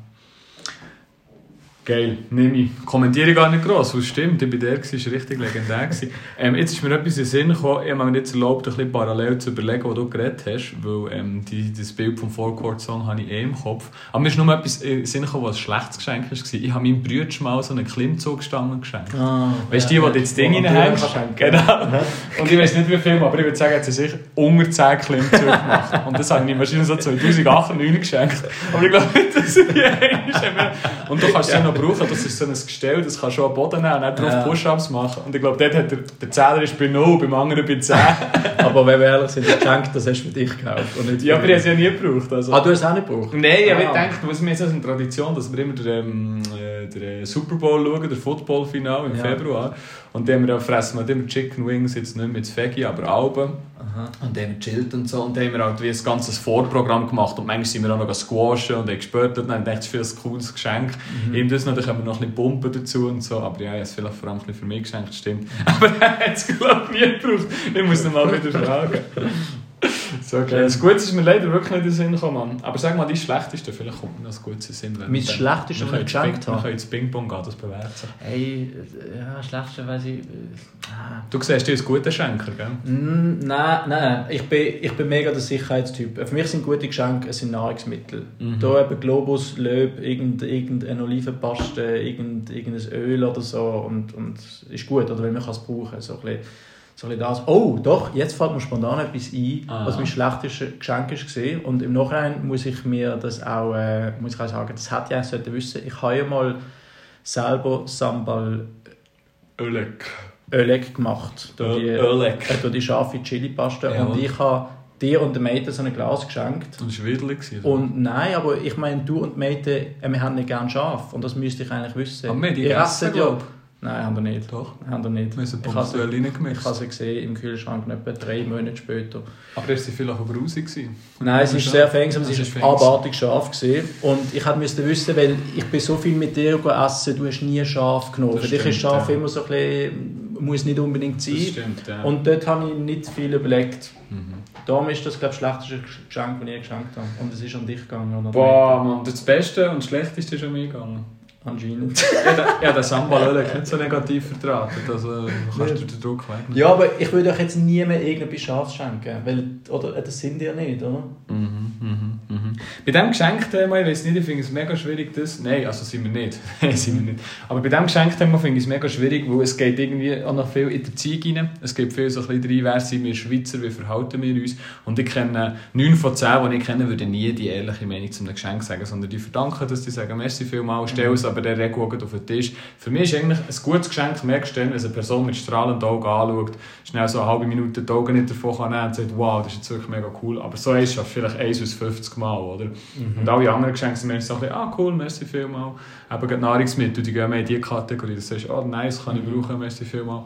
Geil, nehme ich. Kommentiere gar nicht gross, was stimmt, ich war der, war richtig legendär. ähm, jetzt ist mir etwas in den Sinn gekommen, ich habe mir jetzt erlaubt, ein bisschen parallel zu überlegen, was du geredet hast, weil ähm, die, das Bild vom Four-Chord-Song habe ich eh im Kopf. Aber mir ist nur etwas in den Sinn gekommen, was ein schlechtes Geschenk war. Ich habe meinem Bruder mal so einen Klimmzugstange geschenkt. Ah, weißt du, ja, die, die das Ding reinhängst? Genau. Und ich weiß nicht wie viel, aber ich würde sagen, er hat sich unter 10 Klimmzüge gemacht. Und das habe ich wahrscheinlich so 2008, 2009 geschenkt. Aber ich glaube nicht, dass ich [laughs] Und du kannst ja noch brauchen. Das ist so ein Gestell, das kannst du am Boden nehmen und dann drauf ja. Push-Ups machen. Und ich glaube, dort hat der, der Zähler ist bei 0, beim anderen bei 10. [laughs] aber wenn wir ehrlich sind, das Geschenk, das hast du für dich gekauft. Und nicht ja, aber ich habe es ja nie gebraucht. Also. Ah, du hast es auch nicht gebraucht? Nein, ah. ich denke, was wir jetzt eine Tradition, dass wir immer den, ähm, äh, den Super Bowl schauen, der Football-Final im ja. Februar. Und dann haben wir auch fressen wir immer Chicken Wings, jetzt nicht mit Veggie, aber Alben. Und dann haben wir chillt und so. Und dann haben wir halt wie ein ganzes Vorprogramm gemacht. Und manchmal sind wir auch noch squashen und haben gespürt. Und dann dachte ich, das ist ein cooles Geschenk. Mhm. Eben das dann können wir noch ein bisschen Pumpen dazu und so. Aber ja, es vielleicht vor allem für mich geschenkt, stimmt. [laughs] Aber er hat es, glaube ich, nie gebraucht. Ich muss ihn mal wieder fragen. [laughs] So, okay. Das Gute ist mir leider wirklich nicht in den Sinn gekommen. Aber sag mal, dein Schlechteste, vielleicht kommt mir das Gute Sinn. Mein Schlechteste, was ich geschenkt habe? Wir können ins Ping-Pong gehen, das bewerten. Hey, ja, Schlechteste weiß ich... Äh, ah. Du siehst dich als guter Schenker, gell? Mm, nein, nein. Ich bin, ich bin mega der Sicherheitstyp. Für mich sind gute Geschenke es sind Nahrungsmittel. Mhm. Da eben Globus, Löb, irgendeine irgendein Olivenpaste, irgendein, irgendein Öl oder so und, und ist gut, oder wenn man es brauchen kann. So ein bisschen so das. Oh, doch, jetzt fällt mir spontan etwas ein, Aha. was mein schlechtes Geschenk war. Und im Nachhinein muss ich mir das auch, äh, muss ich auch sagen, das hätte ich eigentlich wissen Ich habe ja mal selber Sambal Ölek, Ölek gemacht. Durch die, Ölek. Äh, durch die scharfe Chili-Paste. Ja, und ich habe dir und der Mädchen so ein Glas geschenkt. Und das war widerlich? Und nein, aber ich meine, du und die Mädchen, äh, wir haben nicht gerne scharf. Und das müsste ich eigentlich wissen. Aber wir, die Ihr essen, ja, Nein, haben wir nicht. Doch. Haben wir nicht. Wir sind punktuell reingemixt. Ich habe sie gesehen im Kühlschrank etwa drei Monate später. Aber war sie vielleicht auch grusig? Nein, sie ist sehr fängsam, sie ist abartig scharf gewesen. Und ich musste wissen, weil ich bin so viel mit dir essen, du hast nie scharf genommen. Für dich ist scharf ja. immer so ein bisschen, muss nicht unbedingt sein. Das stimmt, ja. Und dort habe ich nicht viel überlegt. Mhm. Darum ist das, glaube ich, das schlechteste Geschenk, das ich geschenkt habe. Und es ist an dich gegangen. Boah, Mann, das Beste und das Schlechteste ist an mich gegangen. Anscheinend. [laughs] ja, den, den Sambal nicht so negativ vertreten. Also kannst du den Druck wegnehmen. Ja, aber ich würde euch jetzt nie mehr irgendetwas Scharfes schenken. Weil, oder, das sind ihr nicht, oder? Mhm, mhm, mhm. Bei diesem Geschenkthema, ich weiß nicht, ich finde es mega schwierig, das... Nein, also sind wir nicht. [laughs] sind wir nicht. Aber bei diesem Geschenkthema finde ich es mega schwierig, weil es geht irgendwie auch noch viel in der Zeit rein. Es gibt viel so ein bisschen rein, wer sind wir Schweizer, wie verhalten wir uns. Und ich kenne neun von zehn, die ich kenne, würden nie die ehrliche Meinung zu einem Geschenk sagen, sondern die verdanken dass die sagen, merci vielmals, stell es aber der Regel auf den Tisch. Für mich ist eigentlich ein gutes Geschenk, merkst du wenn eine Person mit strahlenden Augen anschaut, schnell so eine halbe Minute die Augen nicht davon kann nehmen und sagt, wow, das ist jetzt wirklich mega cool. Aber so ist es vielleicht 1 aus 50 Mal, oder? Mhm. Und alle anderen Geschenke sind Menschen so ah cool, merci vielmal. Eben Nahrungsmittel, die gehen mehr in diese Kategorie. Du sagst, oh nice, kann ich brauchen, merci vielmal.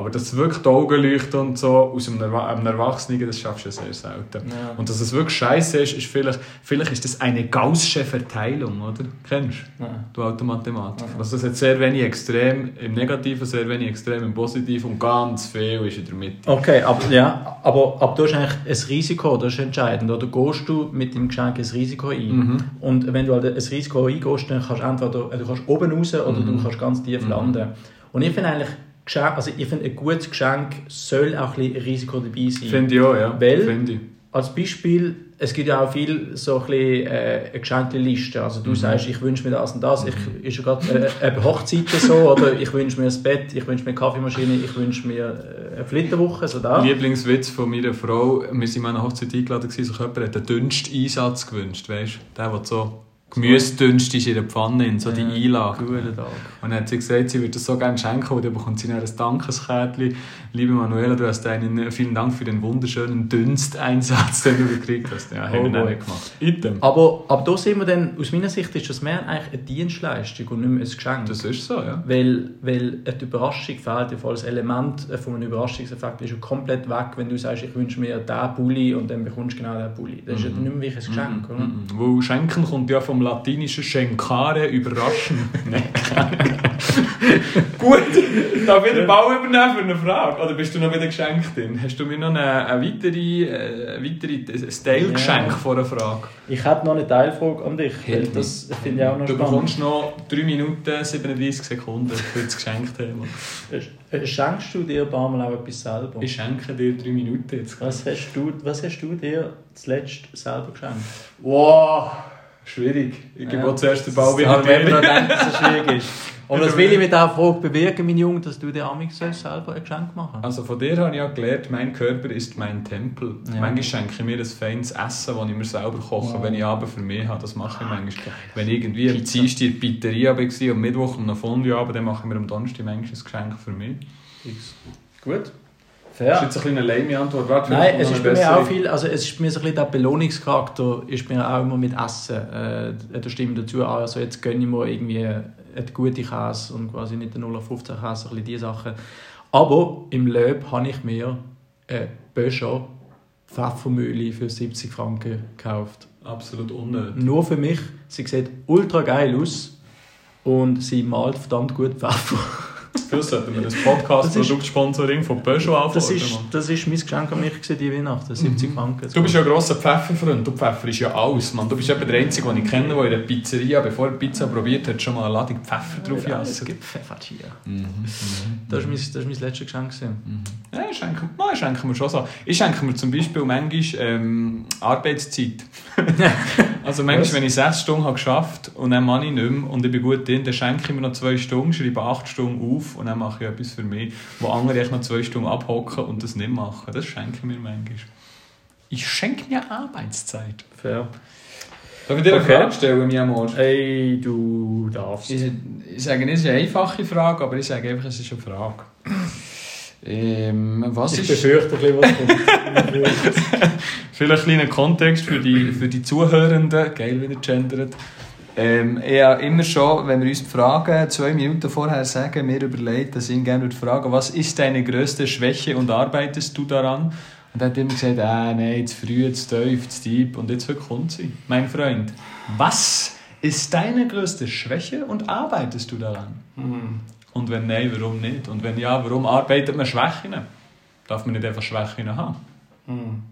Aber dass wirklich die Augen leuchten und so aus einem, einem Erwachsenen, das schaffst du sehr selten. Ja. Und dass es wirklich scheiße ist, ist vielleicht, vielleicht ist das eine gaussische Verteilung, oder? Kennst du? Ja. Du alte Mathematiker. Ja. Also das hat sehr wenig extrem im Negativen, sehr wenig extrem im Positiven und ganz viel ist in der Mitte. Okay, aber, ja, aber, aber du hast eigentlich ein Risiko, das ist entscheidend. Oder gehst du mit dem Geschenk ein Risiko ein? Mhm. Und wenn du halt ein Risiko eingehst, dann kannst du entweder du kannst oben raus oder mhm. du kannst ganz tief mhm. landen. Und ich finde eigentlich, Geschenk, also ich finde, ein gutes Geschenk soll auch ein bisschen Risiko dabei sein. Finde ich auch, ja. Weil, ich. als Beispiel, es gibt ja auch viel so ein bisschen, äh, geschenkte Liste. Also du mhm. sagst, ich wünsche mir das und das. Ich, mhm. ist ja gerade äh, eine Hochzeit so, oder ich wünsche mir ein Bett, ich wünsche mir eine Kaffeemaschine, ich wünsche mir äh, eine Flitterwoche, so da. Lieblingswitz von meiner Frau, wir sind an einer Hochzeit eingeladen, so jemand hat den dünnsten Einsatz gewünscht, weißt? Der, der so Gemüsedünst ist in der Pfanne, in so die Einlage. Tag. Und dann hat sie gesagt, sie würde das so gerne schenken und dann bekommt sie dann ein Dankeskärtchen. Liebe Manuela, du hast einen, vielen Dank für den wunderschönen Dünsteinsatz, den du gekriegt hast. Ja, oh haben wir nicht gemacht. Item. Aber, aber da sehen wir dann, aus meiner Sicht ist das mehr eigentlich eine Dienstleistung und nicht mehr ein Geschenk. Das ist so, ja. Weil, weil die Überraschung fehlt, ja das Element von einem Überraschungseffekt ist ja komplett weg, wenn du sagst, ich wünsche mir diesen Pulli und dann bekommst du genau diesen Pulli. Das ist ja mhm. nicht mehr wie ein Geschenk, mhm. oder? Mhm. Weil Schenken kommt ja vom latinischen schencare überraschen. [laughs] Gut, darf ich den Ball übernehmen für eine Frage? Oder bist du noch wieder geschenkt drin? Hast du mir noch eine, eine weitere, äh, eine weitere Teilgeschenk ja. vor einer Frage? Ich hätte noch eine Teilfrage an dich, weil das finde ich auch noch du spannend. Du bekommst noch 3 Minuten 37 Sekunden für das Geschenkthema. Äh, schenkst du dir ein paar Mal auch etwas selber? Ich schenke dir 3 Minuten jetzt. Was hast, du, was hast du dir zuletzt selber geschenkt? Wow, schwierig. Ich gebe ja, zuerst den Ball wieder dir. Wenn man denkt, dass es schwierig ist. [laughs] Und was will ich mit dieser Frage bewirken, mein Junge, dass du dir Amix selber ein Geschenk machen Also von dir habe ich ja gelernt, mein Körper ist mein Tempel. Ja. Manchmal schenke ich mir ein feines Essen, das ich mir selber koche, ja. wenn ich Abend für mich habe. Das mache ich manchmal. Wenn ich irgendwie am Dienstag in der Pizzeria war und am Mittwoch um eine Fondue habe, dann mache ich mir am Donnerstag manchmal ein Geschenk für mich. Gut. Fair. Das ist jetzt eine lame Antwort. Warte, Nein, es ist bei mir auch viel, also es ist mir so ein bisschen der Belohnungscharakter ist mir auch immer mit Essen. Äh, da stimmt dazu, also jetzt gönne ich mir irgendwie einen guten Käse und quasi nicht den 015 Käse, ein bisschen diese Sachen. Aber im Löb habe ich mir ein Böscher Pfeffermühle für 70 Franken gekauft. Absolut unnötig. Nur für mich. Sie sieht ultra geil aus und sie malt verdammt gut Pfeffer. Vielleicht sollten wir das Podcast-Produkt-Sponsoring von Peugeot anfangen. Das ist, das ist mein Geschenk an mich diese Weihnachten, 70 mhm. Franken. Du bist ja ein grosser Pfefferfreund. Du Pfeffer ist ja alles, Mann. Du bist eben der Einzige, den ich kenne, der in der Pizzeria, bevor er Pizza probiert hat, schon mal eine Ladung Pfeffer drauf ja, Es gibt Pfeffer hier. Mhm. Mhm. Das, war mein, das mein letztes Geschenk. Mhm. Ja, ich schenke, ich schenke mir schon so. Ich schenke mir zum Beispiel manchmal ähm, Arbeitszeit. [laughs] also manchmal, wenn ich sechs Stunden habe geschafft und dann mache ich nicht mehr und ich bin gut drin, dann schenke ich mir noch zwei Stunden, schreibe acht Stunden auf und dann mache ich etwas für mich, wo andere echt noch zwei Stunden abhocken und das nicht machen. Das schenke ich mir manchmal. Ich schenke mir Arbeitszeit. Fair. Darf ich dir eine okay. Frage stellen, Miamor? Hey, du darfst. Ich, ich sage nicht, es ist eine einfache Frage, aber ich sage einfach, es ist eine Frage. Ähm, was ich ist... befürchte ein bisschen, was kommt. [laughs] Vielleicht ein kleiner Kontext für die, für die Zuhörenden. Geil, wieder gendert. Ähm, ja, immer schon, wenn wir uns fragen, zwei Minuten vorher sagen, mir überlegt, dass ich ihn gerne fragen was ist deine größte Schwäche und arbeitest du daran? Und er hat immer gesagt, ah, nein, zu früh, zu tief, zu deep. Und jetzt kommt sie. Mein Freund, was ist deine größte Schwäche und arbeitest du daran? Mhm. Und wenn nein, warum nicht? Und wenn ja, warum arbeitet man Schwächen? Darf man nicht einfach Schwächen haben? Mhm.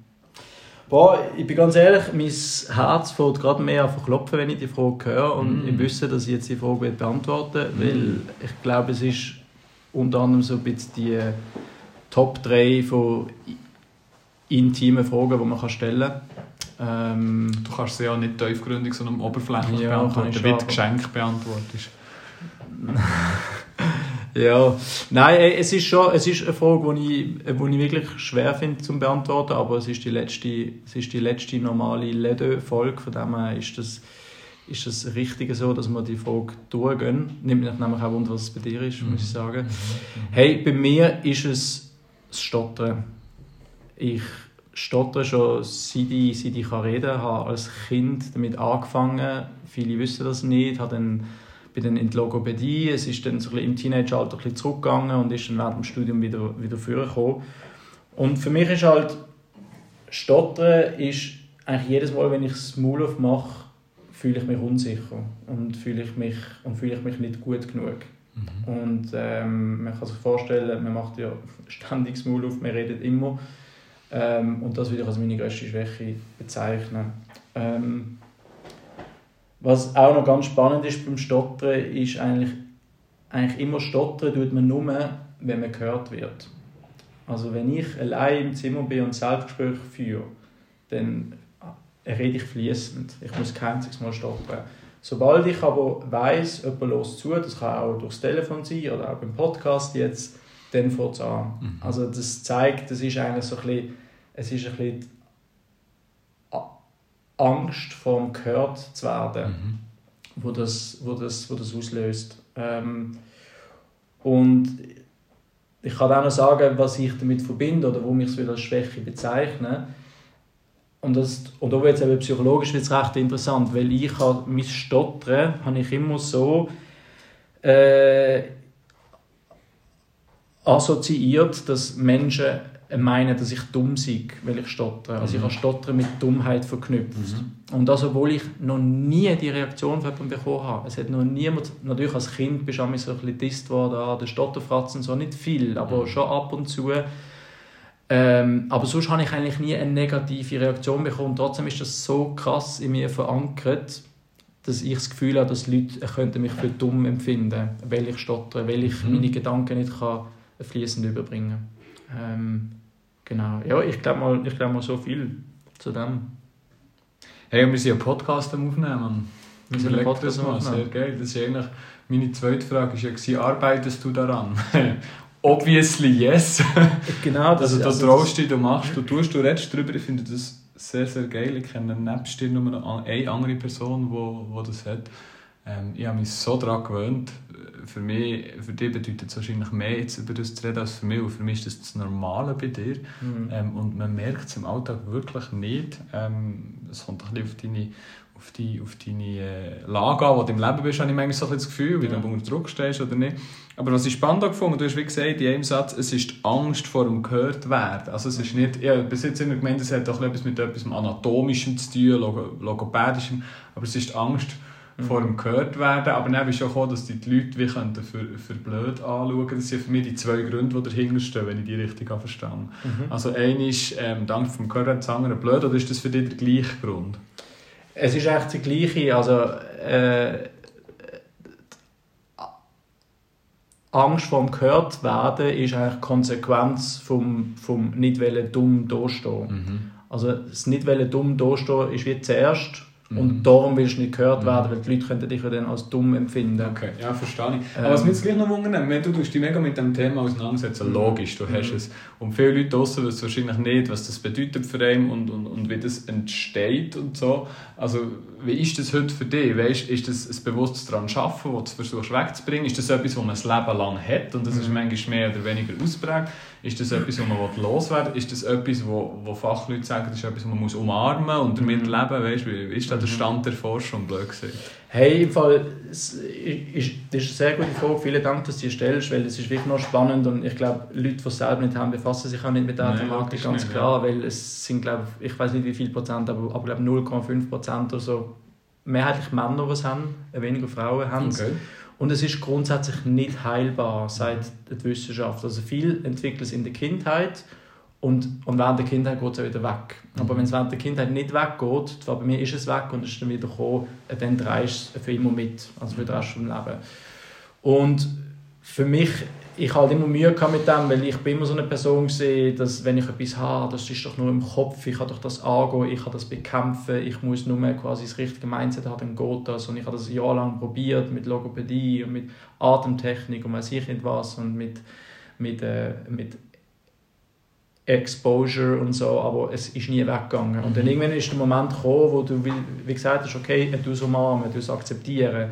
Boah, ich bin ganz ehrlich, mein Herz fängt gerade mehr auf klopfen, wenn ich die Frage höre und mm. ich wüsste, dass ich jetzt die Frage beantworten will, mm. weil ich glaube, es ist unter anderem so ein bisschen die Top 3 von intimen Fragen, die man stellen kann. Ähm, du kannst sie ja nicht tiefgründig, sondern oberflächlich ja, beantworten, wie du Geschenk beantwortest. [laughs] Ja, nein, es ist schon es ist eine Frage, die ich, die ich wirklich schwer finde zu beantworten, aber es ist die letzte, es ist die letzte normale Ledo-Folge, von dem her ist das, ist das Richtige so, dass wir die Frage durchgehen. Nimmt mich nämlich auch Wunder, was es bei dir ist, muss ich sagen. Mhm. Hey, bei mir ist es das Stottern. Ich stottere schon seit ich, seit ich reden kann, habe als Kind damit angefangen. Viele wissen das nicht, habe dann bin dann in die Logopädie, es ist dann so ein im Teenageralter ein bisschen zurückgegangen und ist dann während dem Studium wieder, wieder vorgekommen. Und für mich ist halt, Stottern ist eigentlich jedes Mal, wenn ich das Maul aufmache, fühle ich mich unsicher und fühle ich mich, und fühle ich mich nicht gut genug. Mhm. Und ähm, man kann sich vorstellen, man macht ja ständig das Maul auf, man redet immer. Ähm, und das würde ich als meine größte Schwäche bezeichnen. Ähm, was auch noch ganz spannend ist beim Stottern, ist eigentlich, eigentlich immer stottern tut man nur, wenn man gehört wird. Also wenn ich allein im Zimmer bin und Selbstgespräch führe, dann rede ich fließend. Ich muss kein einziges Mal stottern. Sobald ich aber weiß, jemand los zu, das kann auch durchs Telefon sein oder auch beim Podcast jetzt, dann fängt es an. Mhm. Also das zeigt, das ist eigentlich so ein bisschen, es ist ein bisschen Angst vor gehört zu werden, mhm. wo, das, wo, das, wo das auslöst. Ähm, und ich kann auch noch sagen, was ich damit verbinde oder wo mich es als Schwäche bezeichne. Und, das, und da wird es eben psychologisch wird's recht interessant, weil ich habe mein Stottern habe ich immer so äh, assoziiert, dass Menschen meinen, dass ich dumm sei, weil ich stottere. Also ich mhm. habe Stottern mit Dummheit verknüpft. Mhm. Und das, obwohl ich noch nie die Reaktion von jemandem bekommen habe. Es hat noch niemand, natürlich als Kind bist du auch so ein bisschen disst worden, ah, der Stotterfratzen, so nicht viel, aber mhm. schon ab und zu. Ähm, aber sonst habe ich eigentlich nie eine negative Reaktion bekommen. trotzdem ist das so krass in mir verankert, dass ich das Gefühl habe, dass Leute könnten mich für dumm empfinden, weil ich stottere, weil ich mhm. meine Gedanken nicht kann fließend überbringen kann. Ähm, genau. Ja, ich glaube mal, glaub mal so viel zu dem. Hey, wir sind einen Podcast am Aufnehmen. Wir sind einen Podcast am Sehr geil. Das ist eigentlich meine zweite Frage. Ist ja, arbeitest du daran? [laughs] Obviously yes. [laughs] genau. Das, also, du also, traust dich, du machst, du tust, du redest darüber. Ich finde das sehr, sehr geil. Ich kenne nebst dir nur eine andere Person, die das hat. Ähm, ich habe mich so daran gewöhnt. Für mich, für dich bedeutet es wahrscheinlich mehr, jetzt über das zu reden, als für mich. Und für mich ist das das Normale bei dir. Mhm. Ähm, und man merkt es im Alltag wirklich nicht. Ähm, es kommt ein bisschen auf deine auf, die, auf deine äh, Lage an, wo du im Leben bist, habe ich manchmal so ein das Gefühl, wie ja. du unter Druck stehst oder nicht. Aber was ich spannend gefunden du hast wie gesagt in einem Satz, es ist die Angst vor dem gehört werden. Also es ist nicht, ja, bis jetzt immer gemeint, es hat auch etwas mit etwas Anatomischem zu tun, Log Logopädischem, aber es ist die Angst mhm. vor dem gehört werden. Aber dann ist auch gekommen, dass die, Leute wie könnten für, für blöd anschauen. Das sind für mich die zwei Gründe, die dahinter stehen, wenn ich die richtig verstanden mhm. Also ein ist, ähm, vor dem gehört werden, das andere blöd, oder ist das für dich der gleiche Grund? Es ist echt der gleiche, also äh, Angst vor dem gehört werden ist eigentlich Konsequenz vom, vom nicht dumm dastehen. Mhm. Also das nicht dumm dastehen ist wie zuerst Mhm. Und darum willst du nicht gehört werden, mhm. weil die Leute könnten dich ja dann als dumm empfinden. Okay, ja, verstehe ich. Aber ähm, was mich jetzt gleich noch wundern, wenn du dich mega mit dem Thema auseinandersetzen, mhm. logisch, du hast mhm. es. Und viele Leute draussen wissen wahrscheinlich nicht, was das bedeutet für einen und, und, und wie das entsteht und so. Also, wie ist das heute für dich? Weißt, ist das ein bewusstes daran arbeiten, das du versuchst wegzubringen? Ist das etwas, was man ein Leben lang hat und das ist manchmal mehr oder weniger ausprägt? Ist das etwas, was man loswerden will? Ist das etwas, wo, wo Fachleute sagen, das ist etwas, was man muss umarmen muss und damit mhm. leben weißt, Wie ist da der mhm. Stand der Forschung, blöd gesagt? Hey, im Fall, das ist eine sehr gute Frage. Vielen Dank, dass du die stellst, weil es ist wirklich noch spannend und ich glaube, Leute, die es selber nicht haben, befassen sich auch nicht mit der Thematik, ganz nicht, klar, weil es sind, glaube ich, weiß nicht wie viel Prozent, aber, aber glaube 0,5 Prozent oder so mehrheitlich Männer, die es haben, weniger Frauen haben es. Okay. Und es ist grundsätzlich nicht heilbar, sagt die Wissenschaft. Also viel entwickelt es in der Kindheit und, und während der Kindheit geht es wieder weg. Mhm. Aber wenn es während der Kindheit nicht weggeht, zwar bei mir ist es weg und es ist dann wieder gekommen, dann du es für immer mit, also für den Rest des Lebens. Und für mich ich hatte immer Mühe mit dem, weil ich bin immer so eine Person gesehen, dass wenn ich etwas habe, das ist doch nur im Kopf, ich kann doch das angehen, ich kann das bekämpfen, ich muss nur mehr quasi das richtige Mindset haben, dann geht das. Und ich habe das jahrelang probiert mit Logopädie und mit Atemtechnik und weiß ich nicht was und mit, mit, äh, mit Exposure und so, aber es ist nie weggegangen. Und dann mhm. irgendwann ist der Moment gekommen, wo du, wie gesagt hast, okay, du es umarmen, du es akzeptieren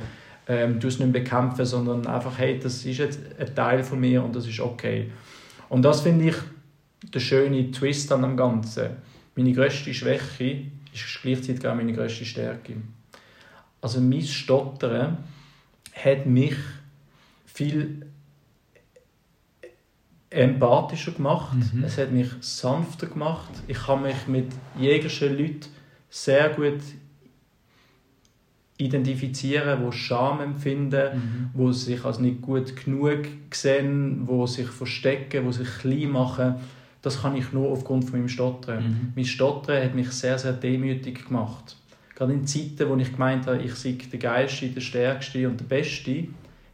ähm, du es nicht bekämpfen, sondern einfach, hey, das ist jetzt ein Teil von mir und das ist okay. Und das finde ich der schöne Twist an dem Ganzen. Meine grösste Schwäche ist gleichzeitig auch meine grösste Stärke. Also mein Stottern hat mich viel empathischer gemacht. Mhm. Es hat mich sanfter gemacht. Ich kann mich mit jeglichen Leuten sehr gut identifizieren, wo Scham empfinden, mhm. wo sich als nicht gut genug sehen, wo sich verstecken, wo sich klein machen. Das kann ich nur aufgrund von meinem Stottern. Mhm. Mein Stottern hat mich sehr, sehr demütig gemacht. Gerade in Zeiten, wo ich gemeint habe, ich sei der Geilste, der Stärkste und der Beste,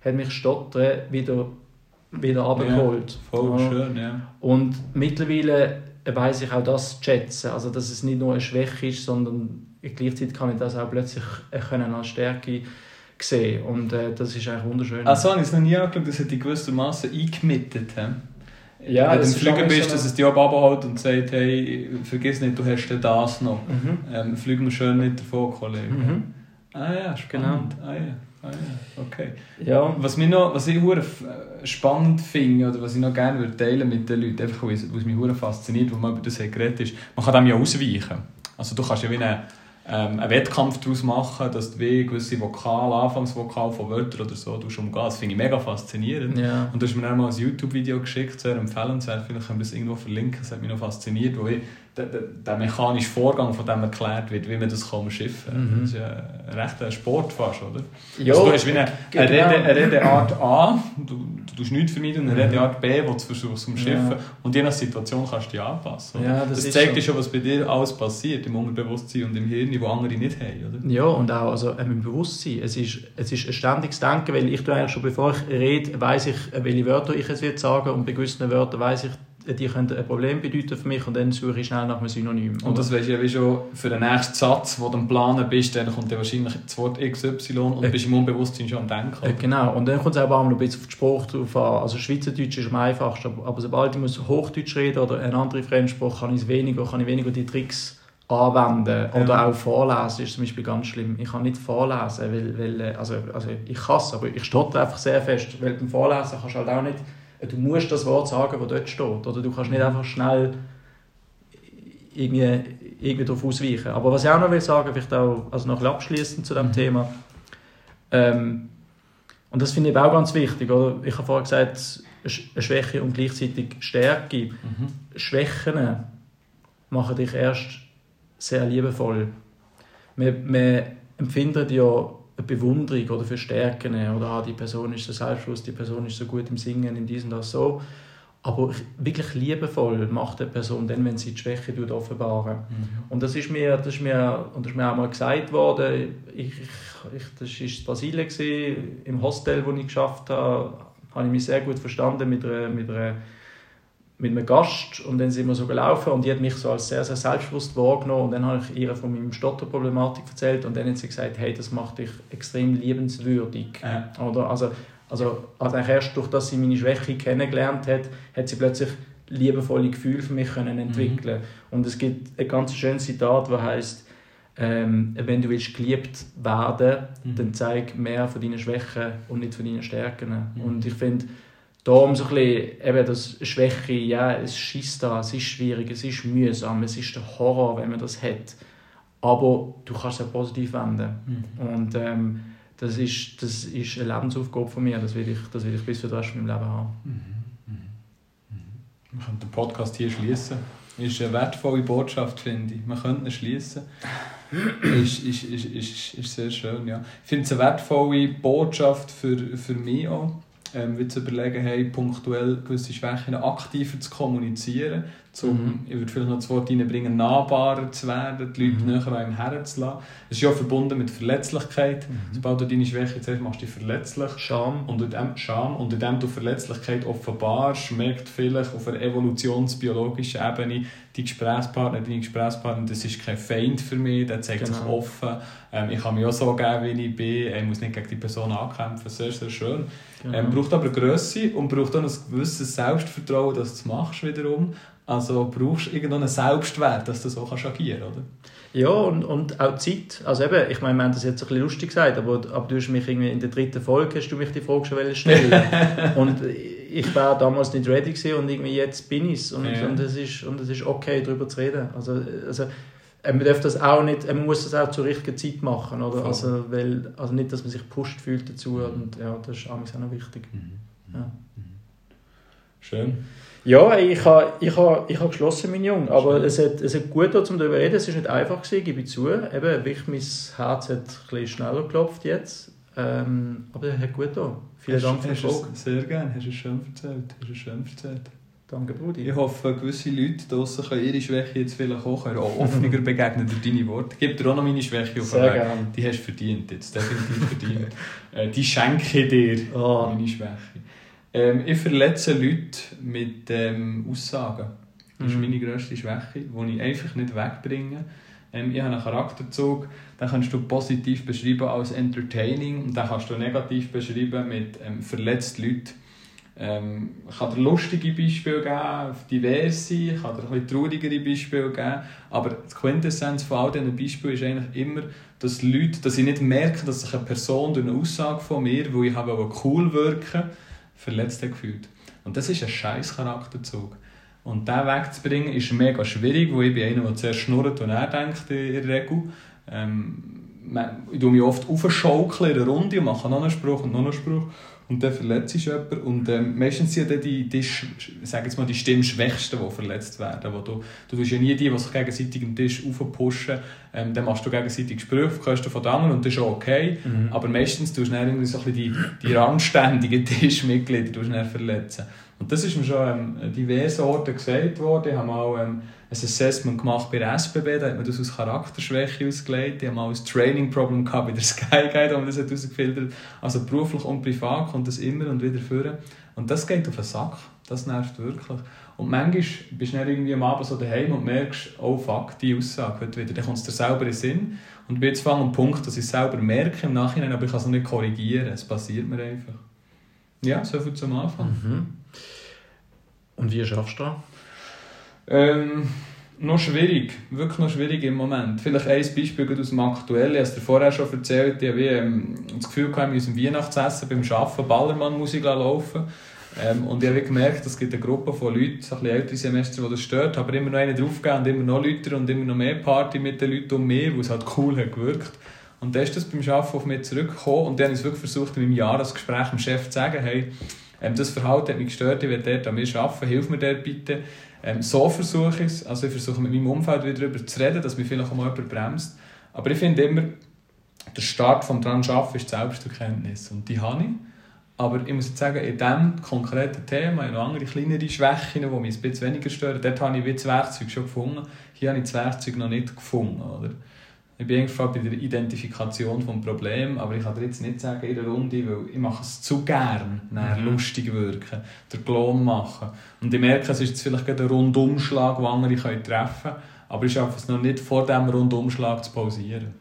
hat mich Stottern wieder, wieder abgeholt. Ja, voll ja. schön, ja. Und mittlerweile weiß ich auch das zu schätzen. Also, dass es nicht nur eine Schwäche ist, sondern gleichzeitig kann ich das auch plötzlich äh, können als Stärke sehen und äh, das ist eigentlich wunderschön. Also habe ich es noch nie angeschaut, das hat die gewissermaßen eingemittet. He? Ja, Wenn du im Flüger bist, so dass es dich auch abholt und sagt, hey, vergiss nicht, du hast das noch. Mhm. Ähm, flieg mir schön nicht davon, Kollege. Mhm. Ah ja, spannend. Genau. Ah, ja. Ah, ja. Okay. Ja. Was, mich noch, was ich äh, spannend finde oder was ich noch gerne würde teilen mit den Leuten, einfach was mich fasziniert, wo man über das geredet ist, man kann dem ja ausweichen. Also du kannst ja wie eine ähm, einen Wettkampf daraus machen, dass du wie gewisse Vokale, Anfangsvokale von Wörtern oder so umgehen. Das finde ich mega faszinierend. Ja. Und du hast mir dann mal ein YouTube-Video geschickt, sehr empfehlenswert, vielleicht können wir das irgendwo verlinken, das hat mich noch fasziniert, wo ich, der, der, der mechanische Vorgang von dem erklärt wird, wie man das kann umschiffen kann. Mhm. Das ist ja ein rechter Sport fast, oder? Ja, also du hast wie eine, eine, Rede, eine Redeart A, du, du tust nichts vermeiden, und eine mhm. Redeart B, die du versuchst umschiffen. Ja. Und je nach Situation kannst du dich anpassen. Ja, das, das zeigt dir schon, was bei dir alles passiert, im Unterbewusstsein und im Hirn, wo andere nicht haben, oder? Ja, und auch also, im Bewusstsein. Es ist, es ist ein ständiges Denken, weil ich eigentlich schon bevor ich rede, weiß ich, welche Wörter ich es sagen und bei gewissen Wörtern weiß ich, die können ein Problem bedeuten für mich und dann suche ich schnell nach einem Synonym. Und das weißt du ja wie schon für den nächsten Satz, wo du am Planen bist, dann kommt dann wahrscheinlich das Wort XY und äh, bist im Unbewusstsein schon am Denken. Äh, genau, und dann kommt es auch ein bisschen auf den Spruch drauf an. Also Schweizerdeutsch ist am einfachsten, aber sobald ich muss Hochdeutsch reden oder eine andere Fremdsprache, kann ich weniger, kann ich weniger die Tricks anwenden oder ja. auch vorlesen ist zum Beispiel ganz schlimm. Ich kann nicht vorlesen, weil, weil äh, also, also ich kann es, aber ich stotter einfach sehr fest, weil beim Vorlesen kannst du halt auch nicht du musst das Wort sagen, das dort steht. Oder du kannst nicht einfach schnell irgendwie, irgendwie darauf ausweichen. Aber was ich auch noch will sagen, vielleicht auch also noch abschließend zu dem mhm. Thema, ähm, und das finde ich auch ganz wichtig. Oder? Ich habe vorher gesagt, eine Schwäche und gleichzeitig Stärke. Mhm. Schwächen machen dich erst sehr liebevoll. Man, man empfindet ja eine Bewunderung oder für Stärken oder ah, die Person ist so selbstbewusst, die Person ist so gut im Singen, in diesem das so. Aber wirklich liebevoll macht eine Person dann, wenn sie die Schwäche offenbaren. Mhm. Und das ist, mir, das, ist mir, und das ist mir auch mal gesagt worden. Ich, ich, das war in Brasilien, im Hostel, wo ich geschafft habe, habe ich mich sehr gut verstanden mit einer, mit einer mit einem Gast und dann sind wir so gelaufen und die hat mich so als sehr, sehr selbstbewusst wahrgenommen und dann habe ich ihr von meinem Stotterproblematik erzählt und dann hat sie gesagt, hey, das macht dich extrem liebenswürdig. Ja. Oder? Also, also, also erst durch dass sie meine Schwäche kennengelernt hat, hat sie plötzlich liebevolle Gefühle für mich können entwickeln mhm. Und es gibt ein ganz schönes Zitat, das heißt, ähm, wenn du willst geliebt werden, mhm. dann zeig mehr von deinen Schwächen und nicht von deinen Stärken. Mhm. Und ich finde, Darum so ein bisschen eben das Schwäche, ja, es schießt da, es ist schwierig, es ist mühsam, es ist der Horror, wenn man das hat. Aber du kannst es auch positiv wenden. Mhm. Und ähm, das, ist, das ist eine Lebensaufgabe von mir, das will ich, das will ich bis für den Rest meinem Leben haben. Mhm. Mhm. mhm. Wir können den Podcast hier schließen. Ist eine wertvolle Botschaft, finde ich. Man könnte ihn schließen. ist, ist, ist, ist, ist sehr schön, ja. Ich finde es eine wertvolle Botschaft für, für mich auch ähm, wie zu überlegen, hey, punktuell gewisse Schwächen aktiver zu kommunizieren, um, mhm. ich würde vielleicht noch das Wort reinbringen, nahbarer zu werden, die Leute mhm. näher an einem herzulassen. Es ist ja verbunden mit Verletzlichkeit. Mhm. Sobald du deine Schwäche zuerst machst, du dich verletzlich. Scham. Und indem, Scham. Und indem du Verletzlichkeit offenbarst, merkt vielleicht auf einer evolutionsbiologischen Ebene die Gesprächspartner, deine Gesprächspartner, das ist kein Feind für mich, der zeigt genau. sich offen. Ähm, ich kann mich auch so geben, wie ich bin. Ich muss nicht gegen die Person ankämpfen. Sehr, sehr schön. Genau. Ähm, braucht aber Größe und braucht auch ein gewisses Selbstvertrauen, dass du es machst wiederum. Also brauchst du irgendeinen Selbstwert, dass du so kannst agieren oder? Ja, und, und auch Zeit. Also eben, ich meine, wir haben das jetzt ein bisschen lustig gesagt, aber, aber du hast mich irgendwie in der dritten Folge hast du mich die Frage schon stellen [laughs] Und ich war damals nicht ready gewesen und irgendwie jetzt bin ich es. Und, ja. und, es ist, und es ist okay, darüber zu reden. Also, also man darf das auch nicht, man muss das auch zur richtigen Zeit machen, oder? Also, weil, also nicht, dass man sich pusht fühlt dazu und ja, das ist auch noch wichtig. Mhm. Ja. Mhm. Schön. Ja, ich habe ich ha, ich ha geschlossen, mein Junge. Aber es hat, es hat gut getan, um darüber zu reden. Es war nicht einfach, gewesen, gebe ich zu. Eben, wirklich, mein Herz hat ein bisschen schneller geklopft jetzt. Ähm, aber es hat gut getan. Vielen hast, Dank für die Frage. Sehr gerne, hast du es schön erzählt. Hast du schön erzählt. Danke, Brudi. Ich hoffe, gewisse Leute draussen können ihre Schwäche jetzt vielleicht auch, auch offener [laughs] begegnen durch deine Worte. Gib dir auch noch meine Schwäche auf Sehr gerne. Die hast du verdient jetzt, definitiv verdient. Äh, die schenke ich dir, oh. meine Schwäche. Ähm, ich verletze Leute mit ähm, Aussagen. Das ist mhm. meine grösste Schwäche, die ich einfach nicht wegbringe. Ähm, ich habe einen Charakterzug, den kannst du positiv beschreiben als entertaining und den kannst du negativ beschreiben mit ähm, verletzt Leute. Ähm, ich kann dir lustige Beispiele geben, diverse, ich kann dir ein bisschen traurigere Beispiele geben, aber die Quintessenz von all diesen Beispielen ist eigentlich immer, dass Leute, dass ich nicht merke, dass sich eine Person durch eine Aussage von mir, wo ich habe cool wirken verletzt gefühlt. Und das ist ein scheiß Charakterzug. Und diesen wegzubringen ist mega schwierig, weil ich bin einer, der zuerst schnurrt und er denkt in der Regel. Ähm, ich tue mich oft in der Runde und mache noch einen Spruch und noch einen Spruch und dann verletzt sich jemand. Und ähm, meistens sind dann die, die, sag jetzt mal, die Stimmschwächsten, die verletzt werden. Wo du, du tust ja nie die, die sich gegenseitig am Tisch aufpushen. Ähm, dann machst du gegenseitig Gespräche auf Kosten von den anderen und das ist auch okay. Mhm. Aber meistens tust du dann irgendwie so ein bisschen die, die randständigen [laughs] Tischmitglieder verletzen. Und das ist mir schon ähm, diverse Orte gesagt worden. Ich habe mal ähm, ein Assessment gemacht bei der SBB, da hat man das aus Charakterschwäche ausgelegt. Ich habe mal ein Training-Problem bei der [laughs] Sky Guide, wo man das herausgefiltert Also beruflich und privat kommt das immer und wieder führen. Und das geht auf den Sack. Das nervt wirklich. Und manchmal bist du dann irgendwie am Abend so daheim und merkst, oh fuck, die Aussage wird wieder. Dann kommt es dir selber in Sinn. Und bin jetzt einem Punkt, dass ich es selber merke im Nachhinein, aber ich kann es nicht korrigieren. Es passiert mir einfach. Ja, so viel zum Anfang. Mhm. Und wie schaffst du das? Ähm, noch schwierig, wirklich noch schwierig im Moment. Vielleicht ein Beispiel aus dem Aktuellen, ich habe es dir vorher schon erzählt, ich habe ähm, das Gefühl gehabt, wir müssen Weihnachtsessen beim Arbeiten Ballermann-Musik laufen ähm, und ich habe gemerkt, es gibt eine Gruppe von Leuten, ein bisschen ältere Semester, die das stört, aber immer noch einen draufgegeben und immer noch Leute und immer noch mehr Party mit den Leuten um mich, wo es halt cool hat gewirkt. Und dann ist das beim Arbeiten auf mich zurückgekommen und dann habe ich wirklich versucht, in meinem Jahresgespräch dem Chef zu sagen, hey, ähm, das Verhalten hat mich gestört, ich will dort an mir arbeiten, hilf mir dort bitte. Ähm, so versuche ich es, also ich versuche mit meinem Umfeld wieder darüber zu reden, dass mich vielleicht auch mal jemand bremst. Aber ich finde immer, der Start vom dran arbeiten ist die Selbsterkenntnis und die habe ich. Aber ich muss jetzt sagen, in diesem konkreten Thema, in noch andere kleinere Schwächen, die mich ein bisschen weniger stören, dort habe ich das Werkzeug schon gefunden. Hier habe ich das Werkzeug noch nicht gefunden. Oder? Ich bin irgendwann bei der Identifikation des Problems, aber ich kann dir jetzt nicht sagen in der Runde, weil ich mache es zu gern, mhm. lustig wirken, den Klon machen. Und ich merke, es ist jetzt vielleicht ein Rundumschlag, den andere treffen können, aber ich schaffe es noch nicht, vor diesem Rundumschlag zu pausieren.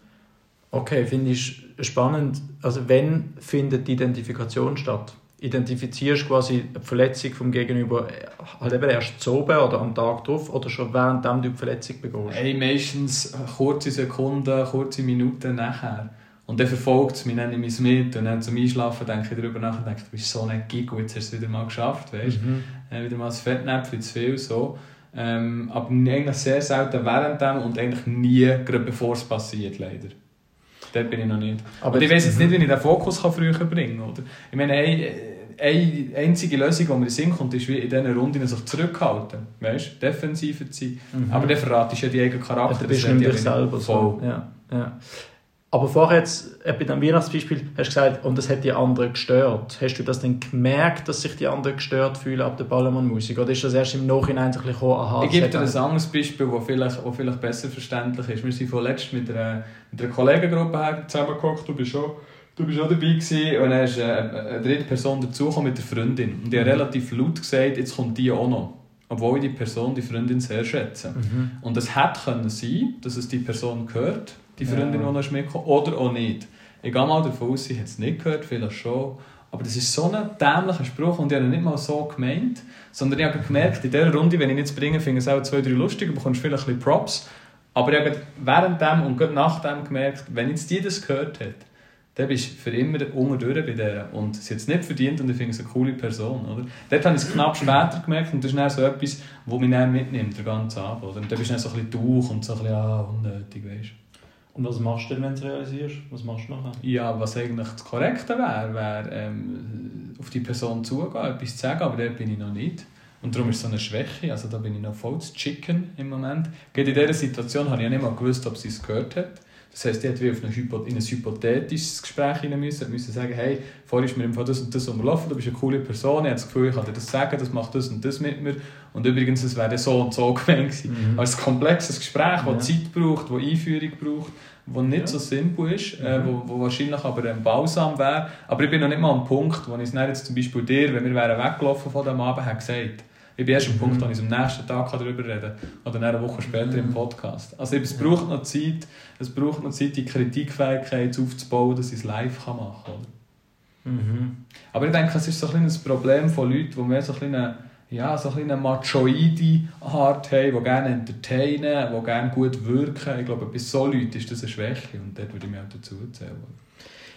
Okay, finde ich spannend. Also wenn findet die Identifikation statt? Identifizierst quasi die Verletzung vom Gegenüber äh, halt eben erst zu oben oder am Tag drauf oder schon während du die Verletzung begehst? Hey, meistens kurze Sekunden, kurze Minuten nachher. Und dann verfolgt es mich, nenne ich es mit und dann zum Einschlafen denke ich darüber nach und denke, du bist so ein Gigo, jetzt hast du es wieder mal geschafft, weißt? Mhm. Äh, wieder mal ein Fettnäpfchen zu viel, so. Ähm, aber eigentlich sehr selten während dem und eigentlich nie, gerade bevor es passiert, leider. Dort bin ich noch nicht. Aber und ich weiß jetzt nicht, wie ich den Fokus früher bringen kann. Oder? Ich meine, hey, eine einzige Lösung, die mir in den Sinn kommt, ist, wie in diesen Runden sich zurückhalten. Weißt defensiver zu sein. Mhm. Aber der verratest ja die eigenen Charakter. Ja, du bist nicht dich selber. So. Ja, ja. Aber vorher jetzt, bei dem Weihnachtsbeispiel, hast du gesagt, und das hat die anderen gestört. Hast du das denn gemerkt, dass sich die anderen gestört fühlen ab der Ballermann-Musik? Oder ist das erst im Nachhinein ein bisschen aha, Ich gebe dir ein anderes Beispiel, das vielleicht, vielleicht besser verständlich ist. Wir sind vorletzt mit einer, mit einer Kollegengruppe zusammengekommen, du bist schon Du bist auch dabei gewesen, und dann ist äh, eine dritte Person dazugekommen mit der Freundin. Und die hat mhm. relativ laut gesagt, jetzt kommt die auch noch. Obwohl ich die Person, die Freundin sehr schätze. Mhm. Und es hätte können sein, dass es die Person gehört, die Freundin, ja. die noch ist mitgekommen, oder auch nicht. Ich gehe mal davon aus, sie hat es nicht gehört, vielleicht schon. Aber das ist so ein dämlicher Spruch und ich habe ihn nicht mal so gemeint, sondern ich habe gemerkt, in dieser Runde, wenn ich ihn jetzt bringe, finde ich es auch zwei, drei lustig, du bekommst vielleicht ein bisschen Props. Aber ich habe während dem und gerade nach dem gemerkt, wenn jetzt die das gehört hat, dann bist du für immer unten durch bei der. Und sie hat es nicht verdient und ich finde es eine coole Person. Oder? Dort habe ich es knapp später gemerkt und das ist dann so etwas, was mich dann mitnimmt, den ganzen Abend. Oder? Und dann bist du dann so ein bisschen durch und so ein bisschen ah, unnötig, weißt und was machst du denn, wenn du es realisierst? Was machst du nachher? Ja, was eigentlich das Korrekte wäre, wäre ähm, auf die Person zugehen, etwas zu sagen, aber dort bin ich noch nicht. Und darum ist es so eine Schwäche, also da bin ich noch voll zu chicken im Moment. Gerade in dieser Situation habe ich ja nicht mal gewusst, ob sie es gehört hat. Das heisst, die hat wie auf ein, in ein hypothetisches Gespräch hinein müssen, müssen sagen, hey, vorher ist mir im Fall das und das umgelaufen, du bist eine coole Person, ich habe das Gefühl, ich kann dir das sagen, das macht das und das mit mir. Und übrigens, es wäre so und so gemeint gewesen. Mhm. Also ein komplexes Gespräch, das ja. Zeit braucht, das Einführung braucht, das nicht ja. so simpel ist, äh, mhm. äh, wo, wo wahrscheinlich aber ein Balsam wäre. Aber ich bin noch nicht mal am Punkt, wo ich es jetzt zum Beispiel dir, wenn wir wären weggelaufen von dem Abend, habe gesagt ich bin erst am Punkt, wo ich am nächsten Tag darüber reden kann. Oder eine Woche später im Podcast. Also es braucht noch Zeit, es braucht noch Zeit, die Kritikfähigkeit aufzubauen, dass ich es live machen kann. Mhm. Aber ich denke, es ist so ein, ein Problem von Leuten, die mehr so ein eine, ja, so ein eine machoide Art haben, die gerne entertainen, die gerne gut wirken. Ich glaube, bei so Leuten ist das eine Schwäche und dort würde ich mir auch dazu erzählen.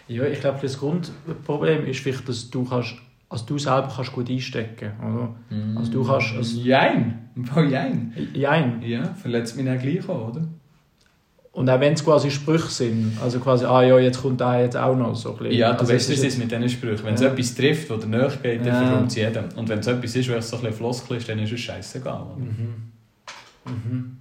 Ja, ich glaube, das Grundproblem ist vielleicht, dass du kannst also du selber kannst gut einstecken, oder? Mm. Also du kannst... Also, jein, jein. Jein? Ja, verletzt mich dann gleich auch, oder? und auch wenn es quasi Sprüche sind, also quasi, ah ja, jetzt kommt da jetzt auch noch so ein bisschen. Ja, du also weißt, es ist mit diesen Sprüchen. Wenn es etwas trifft, dir näher geht, dann ja. es jedem. Und wenn es etwas ist, was so ein bisschen Floskel ist, dann ist es scheißegal. Mhm. Mhm.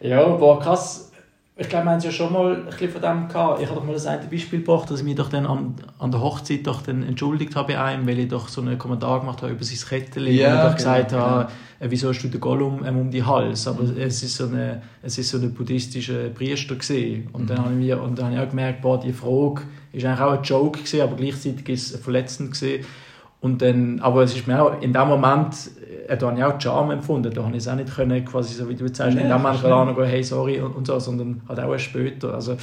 Ja, boah, krass ich glaube, wir haben es ja schon mal ein bisschen von dem gehabt. Ich habe doch mal das eine Beispiel gebracht, dass ich mich doch dann an, an der Hochzeit doch dann entschuldigt habe bei einem, weil ich doch so einen Kommentar gemacht habe über sein Kettchen ja, und ich doch gesagt genau, habe, genau. wieso hast du den Gollum ähm, um die Hals? Aber mhm. es ist so eine, es ist so eine buddhistische Priester gesehen und mhm. dann habe ich mir, und dann habe ich auch gemerkt, boah, die Frage ist eigentlich auch ein Joke gewesen, aber gleichzeitig ist es verletzend gewesen. Und dann, aber es ist mir auch in dem Moment äh, da habe ich auch Charme empfunden. Da habe ich es auch nicht können, quasi so wie du sagst, in dem Moment gehen, hey, sorry und, und, so, sondern halt auch erst später. Also,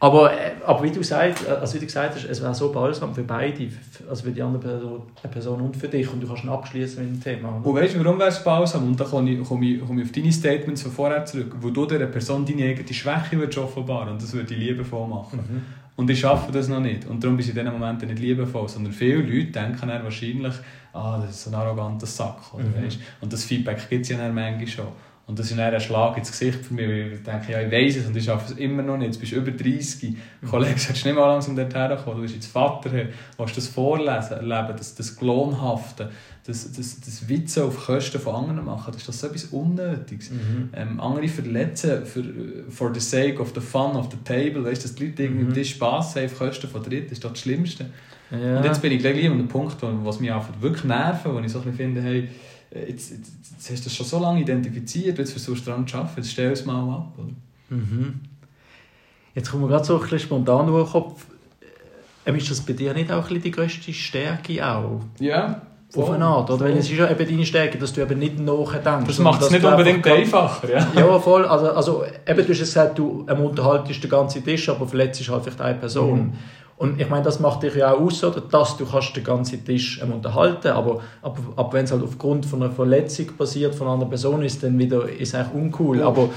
aber, äh, aber wie du, sagst, äh, also wie du gesagt hast, es wäre so balsam für beide, also für die andere Person, Person und für dich und du kannst abschließen mit dem Thema. Und weißt du, warum wäre es balsam? Und da komme ich, komme, ich, komme ich auf deine Statements von vorher zurück, wo du dieser Person deine eigene Schwäche offenbaren und das würde ich liebevoll machen. Mhm. Und ich schaffe das noch nicht. Und darum bin ich in diesen Momenten nicht liebevoll, sondern viele Leute denken dann wahrscheinlich, ah, das ist ein arroganter Sack. Oder, mhm. weißt? Und das Feedback gibt es ja dann manchmal schon. Und das ist dann ein Schlag ins Gesicht für mich, weil ich denke, ja, ich weiß es und ich schaffe es immer noch nicht. Jetzt bist du über 30. Mhm. Kollege, solltest nicht mal langsam dorthin kommen. Du bist jetzt Vater, willst das Vorlesen, erleben, das, das Gelohnhafte, das, das, das Witze auf Kosten von anderen machen. Das ist das so etwas Unnötiges. Mhm. Ähm, andere verletzen für, for the sake of the fun of the table. Weißt, dass die Leute irgendwie mhm. Spass haben auf Kosten von Dritten, ist das, das Schlimmste. Ja. Und jetzt bin ich gleich an einem Punkt, was mich einfach wirklich nervt, wo ich so ein bisschen finde, hey, jetzt, jetzt, jetzt hast du das schon so lange identifiziert, jetzt versuchst du daran zu arbeiten, jetzt stell es mal ab. Mhm. Jetzt kommen wir gerade so ein bisschen spontan durch den Kopf. Ähm, ist das bei dir nicht auch ein bisschen die grösste Stärke auch? Ja. Auf eine Art, oder? Weil es ist ja eben deine Stärke, dass du eben nicht nachdenkst. Das macht es nicht unbedingt einfacher, ja. Ja, voll. Also, also eben, du hast gesagt, du unterhaltest den ganzen Tisch, aber verletzt halt vielleicht eine Person. Mhm. Und ich meine, das macht dich ja auch aus, oder? dass du kannst den ganzen Tisch ähm, unterhalten aber, aber, aber wenn es halt aufgrund von einer Verletzung passiert von einer anderen Person ist, dann wieder ist eigentlich uncool. Aber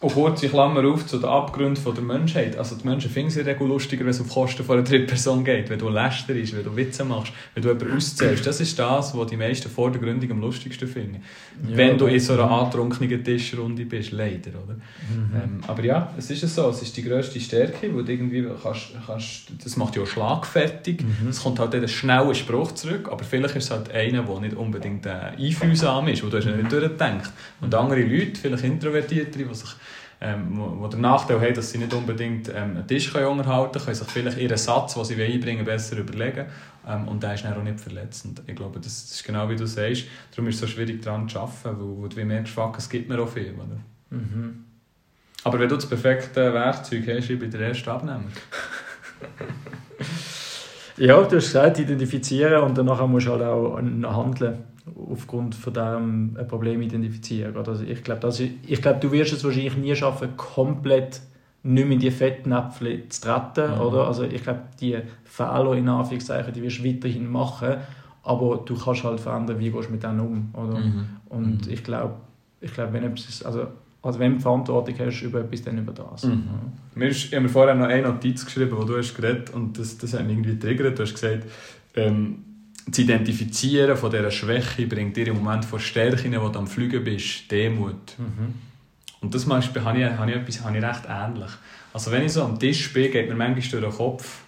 und kurze Klammer auf zu den Abgründen der Menschheit. Also die Menschen finden es ja lustiger, wenn es auf Kosten von einer dritten Person geht. Wenn du lästerst, wenn du Witze machst, wenn du jemanden auszählst. Das ist das, was die meisten vor der Gründung am lustigsten finden. Ja, wenn du in so einer antrunkenen Tischrunde bist, leider. Oder? Mhm. Ähm, aber ja, es ist so. Es ist die grösste Stärke, wo du irgendwie kannst, kannst, das macht ja auch schlagfertig. Mhm. Es kommt halt ein schneller Spruch zurück, aber vielleicht ist es halt einer, der nicht unbedingt äh, einfühlsam ist, wo du hast nicht durchgedacht. Und andere Leute, vielleicht Introvertierte, die sich ähm, wo, den Nachteil haben, dass sie nicht unbedingt ähm, einen Tisch können unterhalten können, sich vielleicht ihren Satz, den sie einbringen besser überlegen. Ähm, und der ist dann auch nicht verletzend. Ich glaube, das, ist genau wie du sagst. Darum ist es so schwierig daran zu arbeiten, weil, weil du merkst, fuck, es gibt mir auch viel. Oder? Mhm. Aber wenn du das perfekte Werkzeug hast, ich bin der erste Abnehmer. [laughs] ja, du hast gesagt, identifizieren und danach musst du halt auch handeln aufgrund von diesem ein Problem identifizieren. Also ich glaube, ich glaube, du wirst es wahrscheinlich nie schaffen, komplett nicht mehr in die Fettnäpfel zu treten. Mhm. Oder? Also ich glaube, die Fehler in Anführungszeichen, die wirst du weiterhin machen, aber du kannst halt verändern, wie gehst du mit denen um. Oder? Mhm. Und mhm. ich glaube, ich glaube, wenn etwas, also also wenn du Verantwortung hast über etwas, dann über das. Mhm. Ja. ich habe mir vorher noch eine Notiz geschrieben, wo du hast geredet und das, das hat mich irgendwie triggert. Du hast gesagt, ähm, das Identifizieren von dieser Schwäche bringt dir im Moment von Stärken, wo du am Fliegen bist, Demut. Mhm. Und das habe ich, habe ich, etwas, habe ich recht ähnlich. Also wenn ich so am Tisch bin, geht mir manchmal durch den Kopf,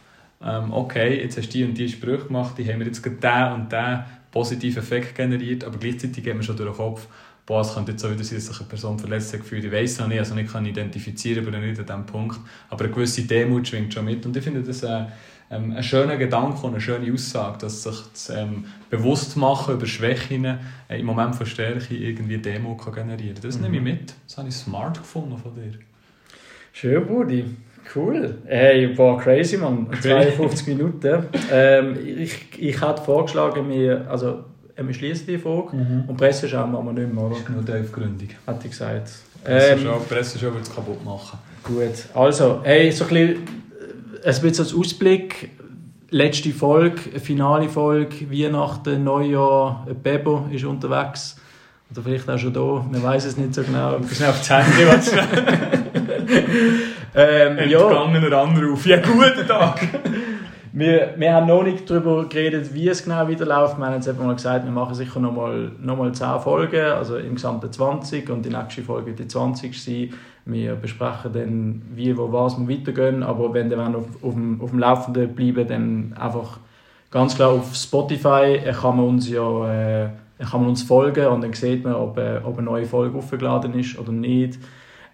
ähm, okay, jetzt hast du die und die Sprüche gemacht, die haben mir jetzt gerade den und den positiven Effekt generiert, aber gleichzeitig geht mir schon durch den Kopf, boah, es könnte jetzt so wieder sein, dass sich eine Person verletzt hat gefühlt. Ich weiß noch nicht, also nicht kann identifizieren, aber nicht an diesem Punkt. Aber eine gewisse Demut schwingt schon mit und ich finde das... Äh, ähm, ein schöner Gedanke und eine schöne Aussage, dass sich das ähm, bewusst machen über Schwächen äh, im Moment von Stärke irgendwie Demo kann generieren Das mhm. nehme ich mit. Das habe ich smart gefunden von dir. Schön, Buddy. Cool. Hey, boah, crazy, man. 52 Minuten. Ähm, ich, ich hätte vorgeschlagen, wir, also, wir schließen die Folge mhm. und Presse schauen wir nicht mehr, oder? Nur die Gründung. Hätte ich gesagt. Presse ähm, Presse wird es kaputt machen. Gut. Also, hey, so ein bisschen es wird als Ausblick, letzte Folge, finale Folge, Weihnachten, Neujahr, Bebo ist unterwegs. Oder vielleicht auch schon da, man weiß es nicht so genau. [laughs] Du bist auf das Handy, was [laughs] ähm, Entgangener ja. Anruf. Ja, guten Tag! [laughs] wir, wir haben noch nicht darüber geredet, wie es genau wieder läuft. Wir haben jetzt eben mal gesagt, wir machen sicher noch mal, noch mal 10 Folgen, also im gesamten 20 und die nächste Folge wird die 20 sein. Wir besprechen dann, wie, wo, was wir weitergehen, aber wenn wir auf, auf, dem, auf dem Laufenden bleiben, dann einfach ganz klar auf Spotify kann man uns ja äh, kann man uns folgen und dann sieht man, ob, äh, ob eine neue Folge aufgeladen ist oder nicht.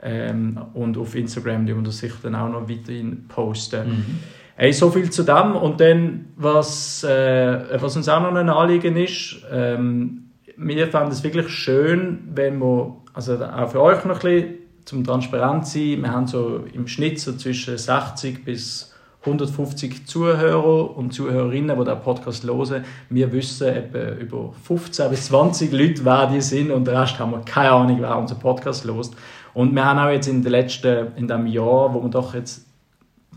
Ähm, und auf Instagram die wir das sicher dann auch noch weiterhin posten. Mhm. Hey, so viel zu dem. Und dann, was, äh, was uns auch noch ein Anliegen ist, ähm, wir fanden es wirklich schön, wenn wir, also auch für euch noch ein bisschen zum transparent sein, wir haben so im Schnitt so zwischen 60 bis 150 Zuhörer und Zuhörerinnen, die diesen Podcast hören. Wir wissen etwa über 15 bis 20 Leute, wer die sind und der Rest haben wir keine Ahnung, wer unseren Podcast hört. Und wir haben auch jetzt in den letzten, in dem Jahr, wo wir doch jetzt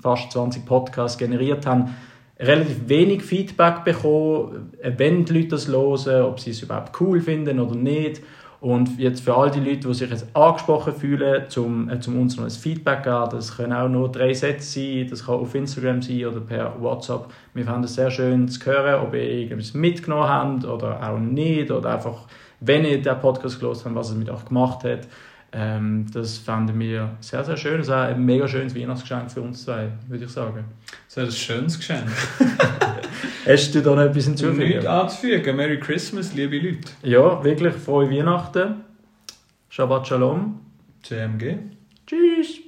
fast 20 Podcasts generiert haben, relativ wenig Feedback bekommen, wenn die Leute das hören, ob sie es überhaupt cool finden oder nicht. Und jetzt für all die Leute, die sich jetzt angesprochen fühlen, zum, äh, zum uns noch ein Feedback geben, das können auch nur drei Sätze sein, das kann auf Instagram sein oder per WhatsApp. Wir fanden es sehr schön zu hören, ob ihr irgendwas mitgenommen habt oder auch nicht, oder einfach, wenn ihr den Podcast gelesen habt, was es mit euch gemacht hat. Ähm, das fanden wir sehr, sehr schön. Das ist ein mega schönes Weihnachtsgeschenk für uns zwei, würde ich sagen. Das ist ein schönes Geschenk. [laughs] Hast du da noch etwas hinzufügen? Nichts anzufügen. Merry Christmas, liebe Leute. Ja, wirklich frohe Weihnachten. Shabbat Shalom. CMG. Tschüss.